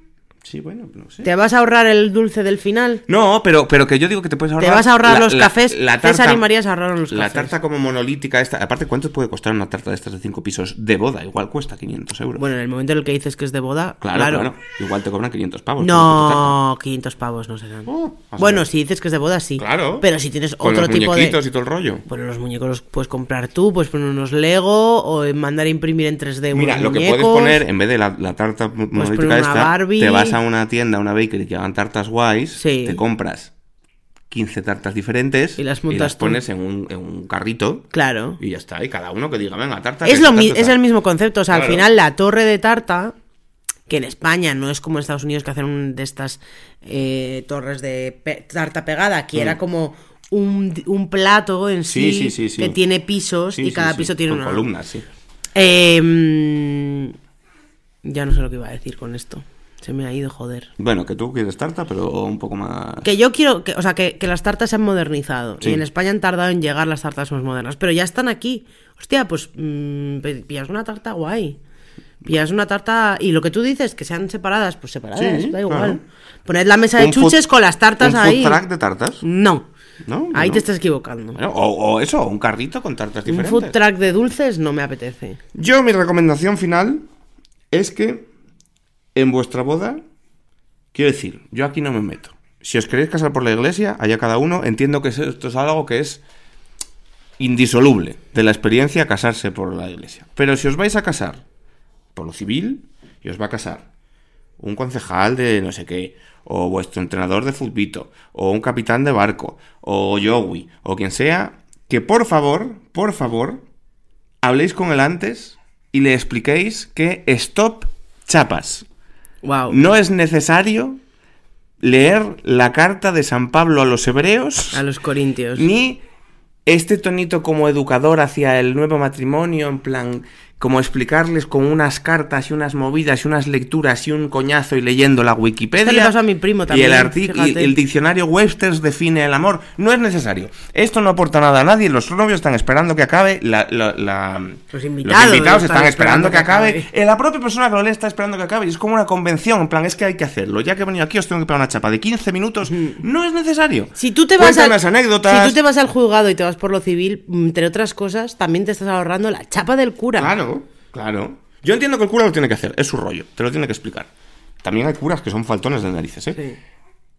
Sí, bueno, no sé. ¿Te vas a ahorrar el dulce del final? No, pero, pero que yo digo que te puedes ahorrar. Te vas a ahorrar la- los la- cafés. La César tarta, y María se ahorraron los La cafés. tarta como monolítica esta. Aparte, ¿cuánto puede costar una tarta de estas de cinco pisos de boda? Igual cuesta 500 euros. Bueno, en el momento en el que dices que es de boda, claro, claro. claro, Igual te cobran 500 pavos. No, 500 pavos no serán. Oh, bueno, si dices que es de boda, sí. Claro. Pero si tienes Con otro los tipo de. muñequitos y todo el rollo. Bueno, los muñecos los puedes comprar tú, puedes poner unos Lego o mandar a imprimir en 3D unos Mira, lo que puedes poner, en vez de la, la tarta monolítica esta, Barbie. te vas a una tienda, una bakery que hagan tartas guays, Sí. te compras 15 tartas diferentes Y las montas pones en un, en un carrito Claro. y ya está. Y cada uno que diga, venga, tarta. Es, lo tarta, es el mismo concepto. O sea, al final la torre de tarta, que en España no es como en Estados Unidos que hacen un de estas eh, torres de pe- tarta pegada, aquí era como un, un plato en sí, Mm. Sí, sí, sí, sí. que tiene pisos y cada piso tiene con una columnas, sí. Eh, mm, ya no sé lo que iba a decir con esto. Se me ha ido, joder. Bueno, que tú quieres tarta, pero un poco más. Que yo quiero, que, o sea, que, que las tartas se han modernizado. Sí. Y en España han tardado en llegar las tartas más modernas. Pero ya están aquí. Hostia, pues mm, pe- pillas una tarta guay. Pillas una tarta. Y lo que tú dices, que sean separadas, pues separadas, Sí, da igual. claro. Poned la mesa de Un chuches food- con las tartas un ahí. food truck de tartas? No. ¿No? Ahí No. te estás equivocando. Bueno, o, o eso, un carrito con tartas Un diferentes. food truck de dulces no me apetece. Yo, mi recomendación final es que en vuestra boda, quiero decir, yo aquí no me meto. Si os queréis casar por la iglesia, allá cada uno, entiendo que esto es algo que es indisoluble de la experiencia casarse por la iglesia. Pero si os vais a casar por lo civil, y os va a casar un concejal de no sé qué, o vuestro entrenador de futbito, o un capitán de barco, o Yowie, o quien sea, que por favor, por favor, habléis con él antes y le expliquéis que stop chapas. Wow. No es necesario leer la carta de San Pablo a los hebreos. A los corintios. Ni este tonito como educador hacia el nuevo matrimonio, en plan, como explicarles con unas cartas y unas movidas y unas lecturas y un coñazo y leyendo la Wikipedia. Le pasó a mi primo también, Y el, y el diccionario Webster's define el amor. No es necesario. Esto no aporta nada a nadie. Los novios están esperando que acabe. La, la- la- Los invitados están, están esperando, esperando que acabe. acabe. Eh, La propia persona que lo lee está esperando que acabe. Y es como una convención. En plan, es que hay que hacerlo. Ya que he venido aquí, os tengo que pegar una chapa de 15 minutos. No es necesario. Si tú te vas al, anécdotas. Si tú te vas al juzgado y te vas por lo civil, entre otras cosas, también te estás ahorrando la chapa del cura. Claro, claro. Yo entiendo que el cura lo tiene que hacer, es su rollo, te lo tiene que explicar. También hay curas que son faltones de narices, ¿eh? Sí.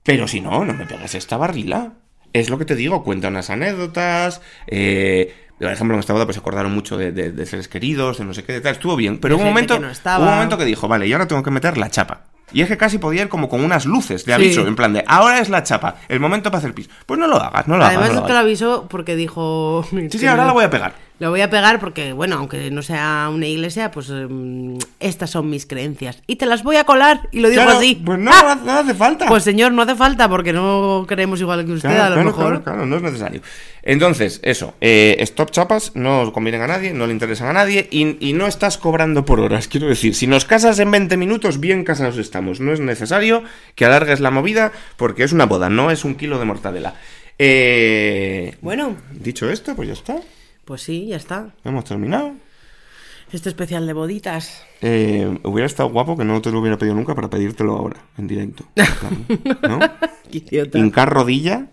Pero si no, no me pegas esta barrila. Es lo que te digo, cuenta unas anécdotas. Eh, por ejemplo, en esta boda pues se acordaron mucho de, de- de seres queridos, de no sé qué, de tal. Estuvo bien, pero hubo un momento, no hubo un momento que dijo, vale, y ahora tengo que meter la chapa. Y es que casi podía ir como con unas luces de aviso, Sí. en plan de, ahora es la chapa, el momento para hacer pis. Pues no lo hagas, no lo Además, hagas. no esto lo avisó porque dijo. Sí, sí, ahora la voy a pegar. Lo voy a pegar porque, bueno, aunque no sea una iglesia, pues em, estas son mis creencias. Y te las voy a colar. Y lo digo Claro, así. Pues no, ¡Ah! no hace falta. Pues señor, no hace falta porque no creemos igual que usted, Claro, a lo claro, mejor. claro, claro, no es necesario. Entonces, eso, eh, stop chapas no convienen a nadie, no le interesan a nadie y, y no estás cobrando por horas. Quiero decir, si nos casas en 20 minutos, bien casados estamos. No es necesario que alargues la movida porque es una boda, no es un kilo de mortadela. Eh, Bueno, dicho esto, pues ya está. Pues sí, ya está. Hemos terminado. Este especial de boditas. Eh, hubiera estado guapo que no te lo hubiera pedido nunca para pedírtelo ahora, en directo. ¿No? Qué idiota. hincar rodilla.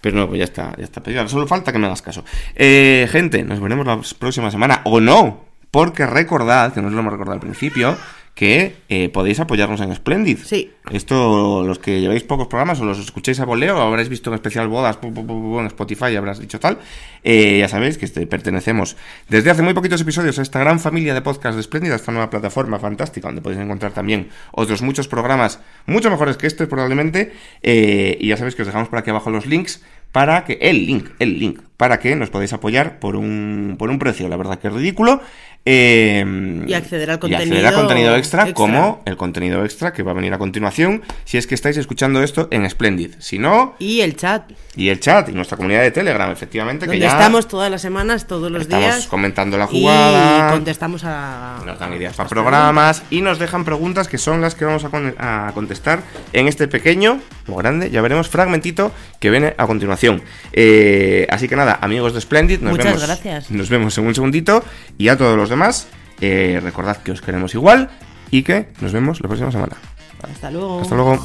Pero no, pues ya está, ya está pedido. Solo falta que me hagas caso. Eh, gente, nos veremos la próxima semana. O no, porque recordad, que nos lo hemos recordado al principio, que eh, podéis apoyarnos en Splendid. Sí. Esto, los que lleváis pocos programas o los escucháis a voleo, o habréis visto en especial bodas pu, pu, pu, pu, en Spotify y habrás dicho tal. eh, ya sabéis que este, pertenecemos desde hace muy poquitos episodios a esta gran familia de podcast de Splendid, a esta nueva plataforma fantástica, donde podéis encontrar también otros muchos programas, mucho mejores que este probablemente. eh, y ya sabéis que os dejamos por aquí abajo los links para que el link, el link, para que nos podáis apoyar por un, por un precio, la verdad que es ridículo. Eh, Y acceder al y acceder al contenido contenido extra, extra. como el contenido extra que va a venir a continuación si es que estáis escuchando esto en Splendid. Si no, Y el chat. y el chat y nuestra comunidad de Telegram, efectivamente, que Donde ya estamos todas las semanas, todos los estamos días. comentando la jugada. Y contestamos a. Nos dan ideas para programas y nos dejan preguntas que son las que vamos a, con- a contestar en este pequeño o grande, ya veremos, fragmentito que viene a continuación. Eh, así que nada, amigos de Splendid, nos Muchas vemos. gracias. Nos vemos en un segundito y a todos los demás, eh, recordad que os queremos igual y que nos vemos la próxima semana. Hasta luego. Hasta luego.